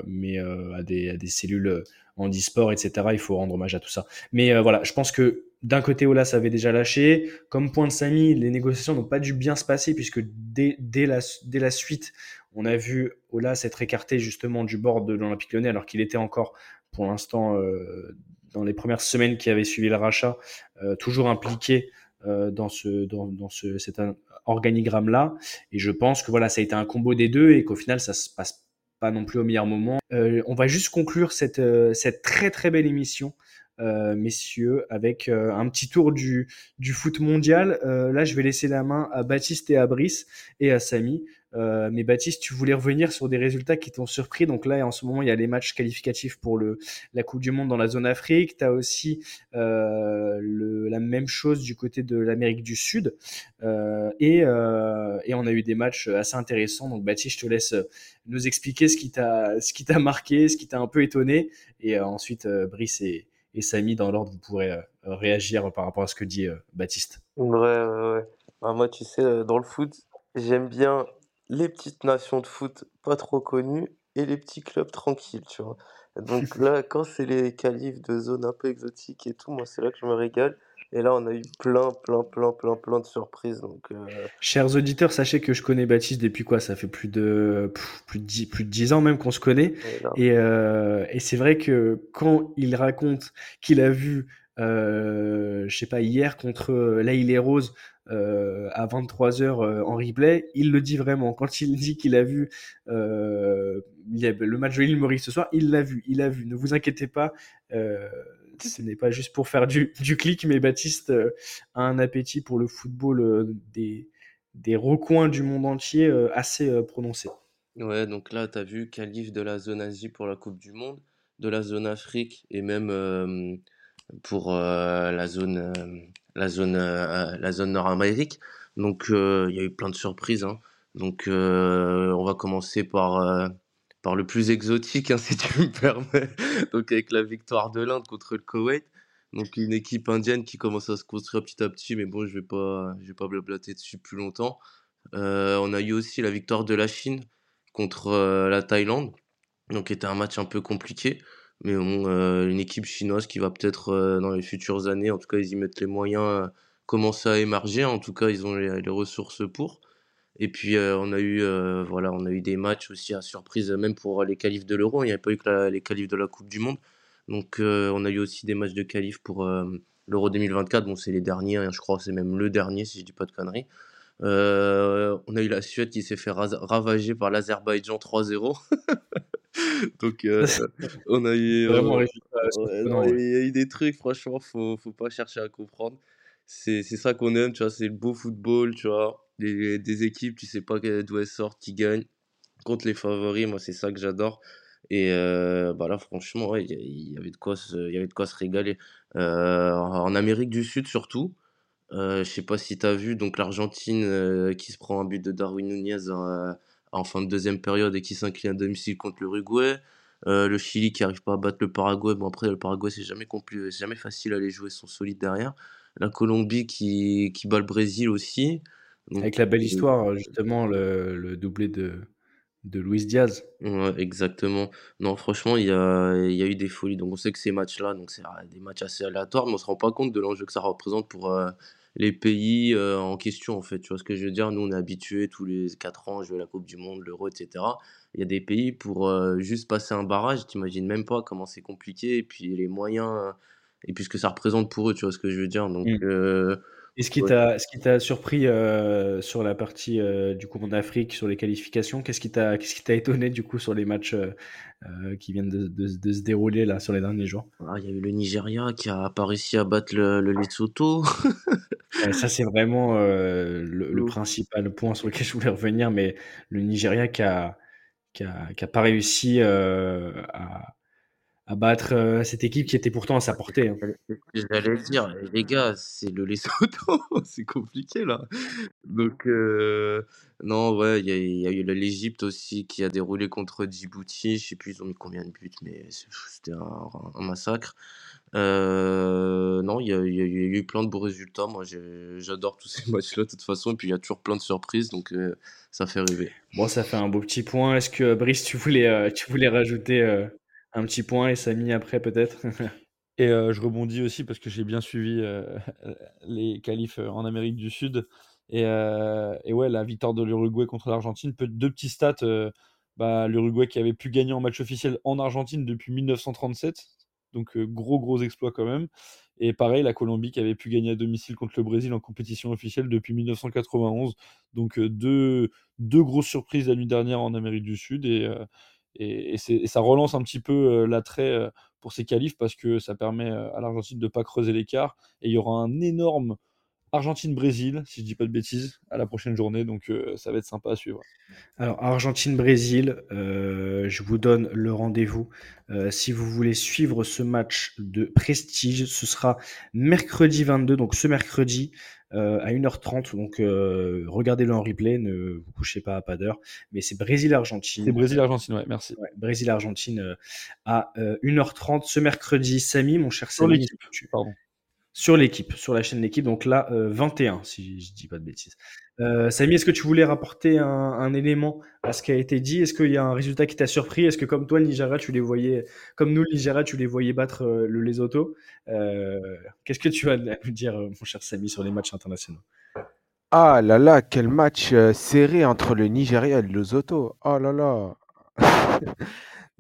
mais à, des, à des cellules en e-sport, etc. Il faut rendre hommage à tout ça. Mais voilà, je pense que d'un côté, Ola, ça avait déjà lâché. Comme point de Samy, les négociations n'ont pas dû bien se passer puisque dès, dès, la, dès la suite, on a vu Ola s'être écarté justement du bord de l'Olympique lyonnais alors qu'il était encore pour l'instant euh, dans les premières semaines qui avaient suivi le rachat, euh, toujours impliqué euh, dans, ce, dans, ce, cet organigramme-là. Et je pense que voilà, ça a été un combo des deux et qu'au final, ça se passe pas non plus au meilleur moment. on va juste conclure cette, cette très très belle émission euh, messieurs, avec euh, un petit tour du, du foot mondial. Euh, là, je vais laisser la main à Baptiste et à Brice et à Samy. Mais Baptiste, tu voulais revenir sur des résultats qui t'ont surpris. Donc là, en ce moment, il y a les matchs qualificatifs pour la Coupe du Monde dans la zone Afrique. Tu as aussi le, la même chose du côté de l'Amérique du Sud. et, et on a eu des matchs assez intéressants. Donc Baptiste, je te laisse nous expliquer ce qui t'a marqué, ce qui t'a un peu étonné. Et ensuite, Brice et, Samy, dans l'ordre, vous pourrez euh, réagir par rapport à ce que dit euh, Baptiste. Ouais, ouais, ouais. Bah, moi, tu sais, euh, dans le foot, j'aime bien les petites nations de foot pas trop connues et les petits clubs tranquilles, tu vois. Donc là, quand c'est les qualifs de zones un peu exotiques et tout, moi, c'est là que je me régale. Et là, on a eu plein, plein, plein, plein, plein de surprises. Donc, euh, Chers auditeurs, sachez que je connais Baptiste depuis quoi? Ça fait plus de plus de 10, plus de 10 ans même qu'on se connaît. Et, euh, et c'est vrai que quand il raconte qu'il a vu, je sais pas, hier contre Laïl et Rose euh, à 23h en replay, il le dit vraiment. Quand il dit qu'il a vu le match de l'île Maurice ce soir, il l'a vu, il a vu. Ne vous inquiétez pas ce n'est pas juste pour faire du, clic, mais Baptiste euh, a un appétit pour le football euh, des, des recoins du monde entier euh, assez prononcé. Ouais, donc là, tu as vu qualif de la zone Asie pour la Coupe du Monde, de la zone Afrique et même pour la zone, la zone, la zone Nord-Amérique. Donc il y a eu plein de surprises. Hein. Donc on va commencer par par le plus exotique, hein, si tu me permets. Donc avec la victoire de l'Inde contre le Koweït. Donc une équipe indienne qui commence à se construire petit à petit, mais bon, je vais pas, je vais pas blablater dessus plus longtemps. Euh, on a eu aussi la victoire de la Chine contre euh, la Thaïlande, donc était un match un peu compliqué, mais bon, euh, une équipe chinoise qui va peut-être dans les futures années, en tout cas ils y mettent les moyens, commencer à émerger. En tout cas, ils ont les ressources pour. Et puis euh, on a eu euh, voilà, on a eu des matchs aussi à surprise même pour les qualifs de l'Euro, il n'y avait pas eu que les qualifs de la Coupe du monde. Donc euh, on a eu aussi des matchs de qualifs pour l'Euro 2024, bon c'est les derniers, hein, je crois c'est même le dernier si je dis pas de conneries. On a eu la Suède qui s'est fait ravager par l'Azerbaïdjan 3-0. Donc on a eu Vraiment il y a eu des trucs franchement faut faut pas chercher à comprendre. C'est c'est ça qu'on aime, tu vois, c'est le beau football, tu vois des, des équipes, tu sais pas d'où elles sortent, qui gagnent contre les favoris. Moi, c'est ça que j'adore. Et euh, bah là, franchement, il y, avait de quoi se, y avait de quoi se régaler. Euh, en Amérique du Sud, surtout. Euh, je sais pas si tu as vu donc l'Argentine euh, qui se prend un but de Darwin Nunez en, fin de deuxième période et qui s'incline à domicile contre l'Uruguay. le Chili qui arrive pas à battre le Paraguay. Bon, après, le Paraguay, c'est jamais, jamais facile à les jouer, ils sont solides derrière. La Colombie qui, qui bat le Brésil aussi. Avec la belle histoire, justement, le, le doublé de, de Luis Diaz. Ouais, exactement. Non, franchement, il y a, il y a eu des folies. Donc, on sait que ces matchs-là, donc c'est des matchs assez aléatoires, mais on se rend pas compte de l'enjeu que ça représente pour euh, les pays euh, en question, en fait. Tu vois ce que je veux dire? Nous, on est habitués tous les 4 ans à jouer la Coupe du Monde, l'Euro, etc. Il y a des pays pour euh, juste passer un barrage, t'imagines même pas comment c'est compliqué, et puis les moyens, et puis ce que ça représente pour eux, tu vois ce que je veux dire? Donc, mmh. Et ce qui t'a, ce qui t'a surpris euh, sur la partie euh, du coup en Afrique, sur les qualifications, qu'est-ce qui t'a, qu'est-ce qui t'a étonné du coup sur les matchs euh, qui viennent de, de, de, se dérouler là sur les derniers jours? Ah, Il y a eu le Nigeria qui a pas réussi à battre le, le Lesotho. ça c'est vraiment le, le, principal point sur lequel je voulais revenir, mais le Nigeria qui a, qui a, qui a pas réussi à à battre euh, cette équipe qui était pourtant à sa portée. Hein. J'allais dire, les gars, c'est le Lesotho, c'est compliqué là. Donc, euh, non, ouais, il y, a eu l'Égypte aussi qui a déroulé contre Djibouti. Je sais plus, ils ont mis combien de buts, mais c'était un, massacre. Euh, non, il y y a- il y a eu plein de beaux résultats. Moi, j'adore tous ces matchs-là de toute façon. Et puis, il y a toujours plein de surprises, donc ça fait rêver. Bon, ça fait un beau petit point. Est-ce que Brice, tu voulais, tu voulais rajouter un petit point et Samy après peut-être? Et euh, je rebondis aussi parce que j'ai bien suivi euh, les qualifs euh, en Amérique du Sud. Et, et ouais, la victoire de l'Uruguay contre l'Argentine. Deux petits stats. bah, L'Uruguay qui avait pu gagner en match officiel en Argentine depuis 1937. Donc gros gros exploit quand même. Et pareil, la Colombie qui avait pu gagner à domicile contre le Brésil en compétition officielle depuis 1991. Donc deux, deux grosses surprises la nuit dernière en Amérique du Sud. Et, et, ça relance un petit peu euh, l'attrait euh, pour ces qualifs parce que ça permet euh, à l'Argentine de ne pas creuser l'écart. Et il y aura un énorme Argentine-Brésil, si je dis pas de bêtises, à la prochaine journée. Donc euh, ça va être sympa à suivre. Alors, Argentine-Brésil, euh, je vous donne le rendez-vous. Euh, si vous voulez suivre ce match de prestige, ce sera mercredi 22, donc ce mercredi à 1h30. Donc, regardez-le en replay, ne vous couchez pas à pas d'heure. Mais c'est Brésil-Argentine. C'est Brésil-Argentine, ouais, merci. Ouais, Brésil-Argentine à euh, 1h30 ce mercredi. Samy, mon cher tu- pardon. Sur l'équipe, sur la chaîne d'équipe, donc là, euh, 21, si je dis pas de bêtises. Euh, Samy, est-ce que tu voulais rapporter un, élément à ce qui a été dit? Est-ce qu'il y a un résultat qui t'a surpris? Est-ce que comme toi, le Nigeria, tu les voyais, comme nous, le Nigeria, tu les voyais battre euh, le Lesotho? Euh, Qu'est-ce que tu as à nous dire, euh, mon cher Samy, sur les matchs internationaux? Ah là là, quel match euh, serré entre le Nigeria et le Lesotho. Oh là là.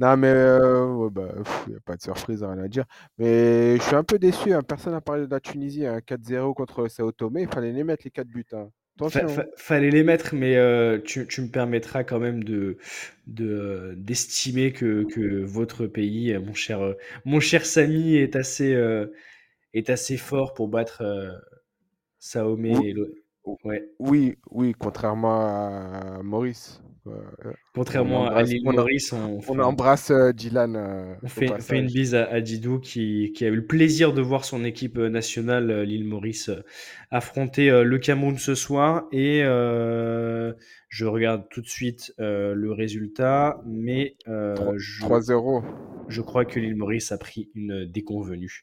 Non, mais euh, ouais, bah, a pas de surprise, rien à dire. Mais je suis un peu déçu. hein. Personne n'a parlé de la Tunisie. hein. 4-0 contre Sao Tomé. Il fallait les mettre, les 4 buts. hein. Fa- Attention. fa- fallait les mettre, mais euh, tu, tu me permettras quand même de de- d'estimer que, que votre pays, euh, mon cher, euh, mon cher Samy, est assez, euh, est assez fort pour battre euh, et le- Ouais. oui, oui, contrairement à Maurice. Euh, on Contrairement à l'île Maurice, on embrasse euh, Dylan euh, on fait, une bise à, à Didou qui, qui a eu le plaisir de voir son équipe nationale, l'île Maurice, affronter le Cameroun ce soir. Et euh, je regarde tout de suite euh, le résultat, mais euh, Tro- je, 3-0. je crois que l'île Maurice a pris une déconvenue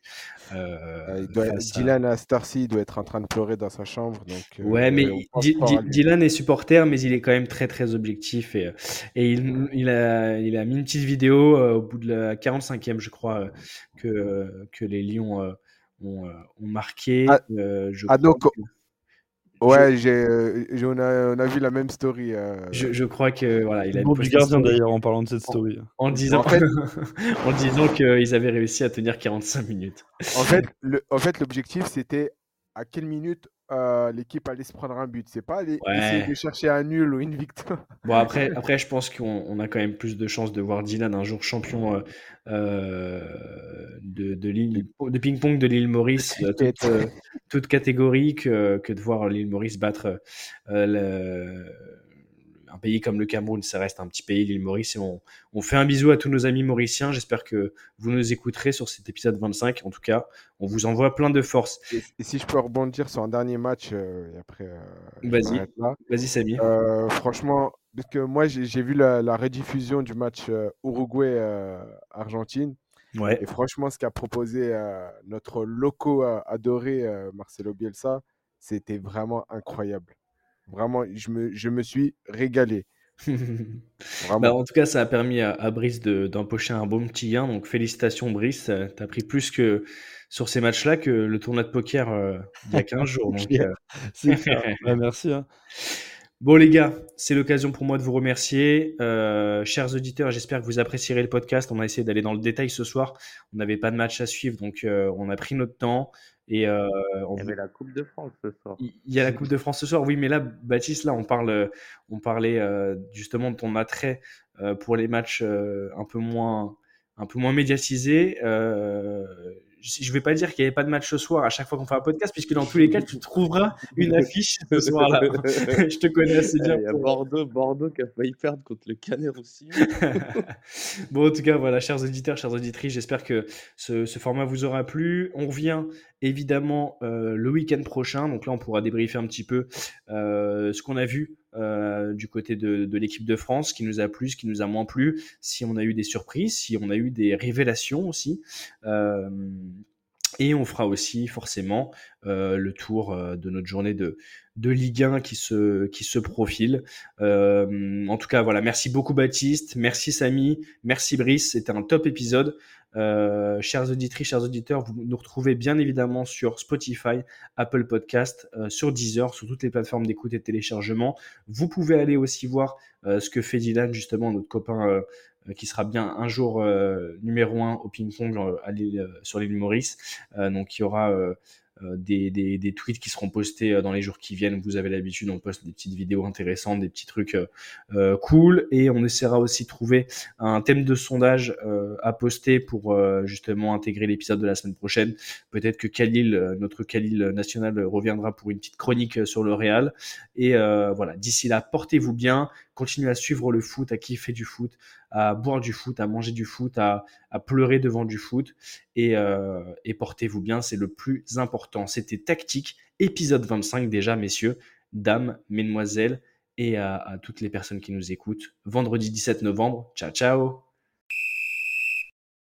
euh, Euh, il doit- face à, Dylan à Starcy doit être en train de pleurer dans sa chambre. Donc, Ouais, mais euh. Dylan est supporter, mais il est quand même très très objectif et, et il, il a, il a mis une petite vidéo euh, au bout de la 45e, je crois, euh, que, que les Lions euh, ont, euh, ont marqué. Ah, Euh, je ah, donc, que, ouais, j'ai, euh, j'ai- on a, on a vu la même story. euh, je, je crois que voilà, il a Nom du gardien d'ailleurs en parlant de cette story. en en disant, fait, en disant qu'ils avaient réussi à tenir 45 minutes. en fait, le, en fait, l'objectif, c'était à quelle minute euh, l'équipe allait se prendre un but? C'est pas aller essayer Ouais. de chercher un nul ou une victoire. Bon, après, après, je pense qu'on on a quand même plus de chances de voir Dylan un jour champion euh, euh, de, de, l'île- de ping-pong de l'île Maurice, toute, toute catégorie, que, que de voir l'île Maurice battre le- un pays comme le Cameroun. Ça reste un petit pays, l'île Maurice. Et on, on fait un bisou à tous nos amis mauriciens. J'espère que vous nous écouterez sur cet épisode 25. En tout cas, on vous envoie plein de force. Et, et si je peux rebondir sur un dernier match, euh, et après, euh, Vas-y, vas-y, Samy. Euh, franchement, parce que moi, j'ai vu la, la rediffusion du match Uruguay-Argentine. Ouais. Et franchement, ce qu'a proposé notre loco adoré, Marcelo Bielsa, c'était vraiment incroyable. Vraiment, je me, je me suis régalé. Bah, en tout cas, ça a permis à, à Brice de- d'empocher un bon petit gain. Donc, félicitations, Brice. Euh, T'as pris plus que sur ces matchs-là que le tournoi de poker euh, il y a 15 jours. Donc, euh, C'est clair. Bah, merci. hein. Bon les gars, c'est l'occasion pour moi de vous remercier. Euh, chers auditeurs, j'espère que vous apprécierez le podcast. On a essayé d'aller dans le détail ce soir. On n'avait pas de match à suivre, donc euh, on a pris notre temps. Et euh, on Il y avait la Coupe de France ce soir. il y a la Coupe de France ce soir, oui, mais là, Baptiste, là, on parle, on parlait justement de ton attrait pour les matchs un peu moins, un peu moins médiatisés. Je je vais pas dire qu'il n'y avait pas de match ce soir à chaque fois qu'on fait un podcast, puisque dans tous les cas, tu trouveras une affiche ce soir-là. je te connais assez bien Il y a pour, Bordeaux, Bordeaux qui a failli perdre contre le Canet aussi. bon, en tout cas, voilà, chers auditeurs, chères auditrices, j'espère que ce, ce format vous aura plu. On revient évidemment euh, le week-end prochain. Donc là, on pourra débriefer un petit peu euh, ce qu'on a vu euh, du côté de, l'équipe de France, ce qui nous a plu, ce qui nous a moins plu, si on a eu des surprises, si on a eu des révélations aussi. Euh, Et on fera aussi forcément euh, le tour de notre journée de, de Ligue 1 qui se, qui se profile. Euh, en tout cas, voilà, merci beaucoup Baptiste, merci Samy, merci Brice, c'était un top épisode. Euh, chers auditrices, chers auditeurs, vous nous retrouvez bien évidemment sur Spotify, Apple Podcast, euh, sur Deezer, sur toutes les plateformes d'écoute et de téléchargement. Vous pouvez aller aussi voir ce que fait Dylan, justement, notre copain qui sera bien un jour numéro un au ping-pong sur l'île Maurice. Donc il y aura des, des, des tweets qui seront postés euh, dans les jours qui viennent. Vous avez l'habitude, on poste des petites vidéos intéressantes, des petits trucs euh, euh, cool. Et on essaiera aussi de trouver un thème de sondage euh, à poster pour euh, justement intégrer l'épisode de la semaine prochaine. Peut-être que Khalil, euh, notre Khalil national, euh, reviendra pour une petite chronique euh, sur le Real. Et euh, voilà, d'ici là, portez-vous bien, continuez à suivre le foot, à kiffer du foot, à boire du foot, à manger du foot, à, pleurer devant du foot. Et, euh, et portez-vous bien, c'est le plus important. C'était Tactique, épisode 25 déjà, messieurs, dames, mesdemoiselles, et à, à toutes les personnes qui nous écoutent. Vendredi 17 novembre. Ciao, ciao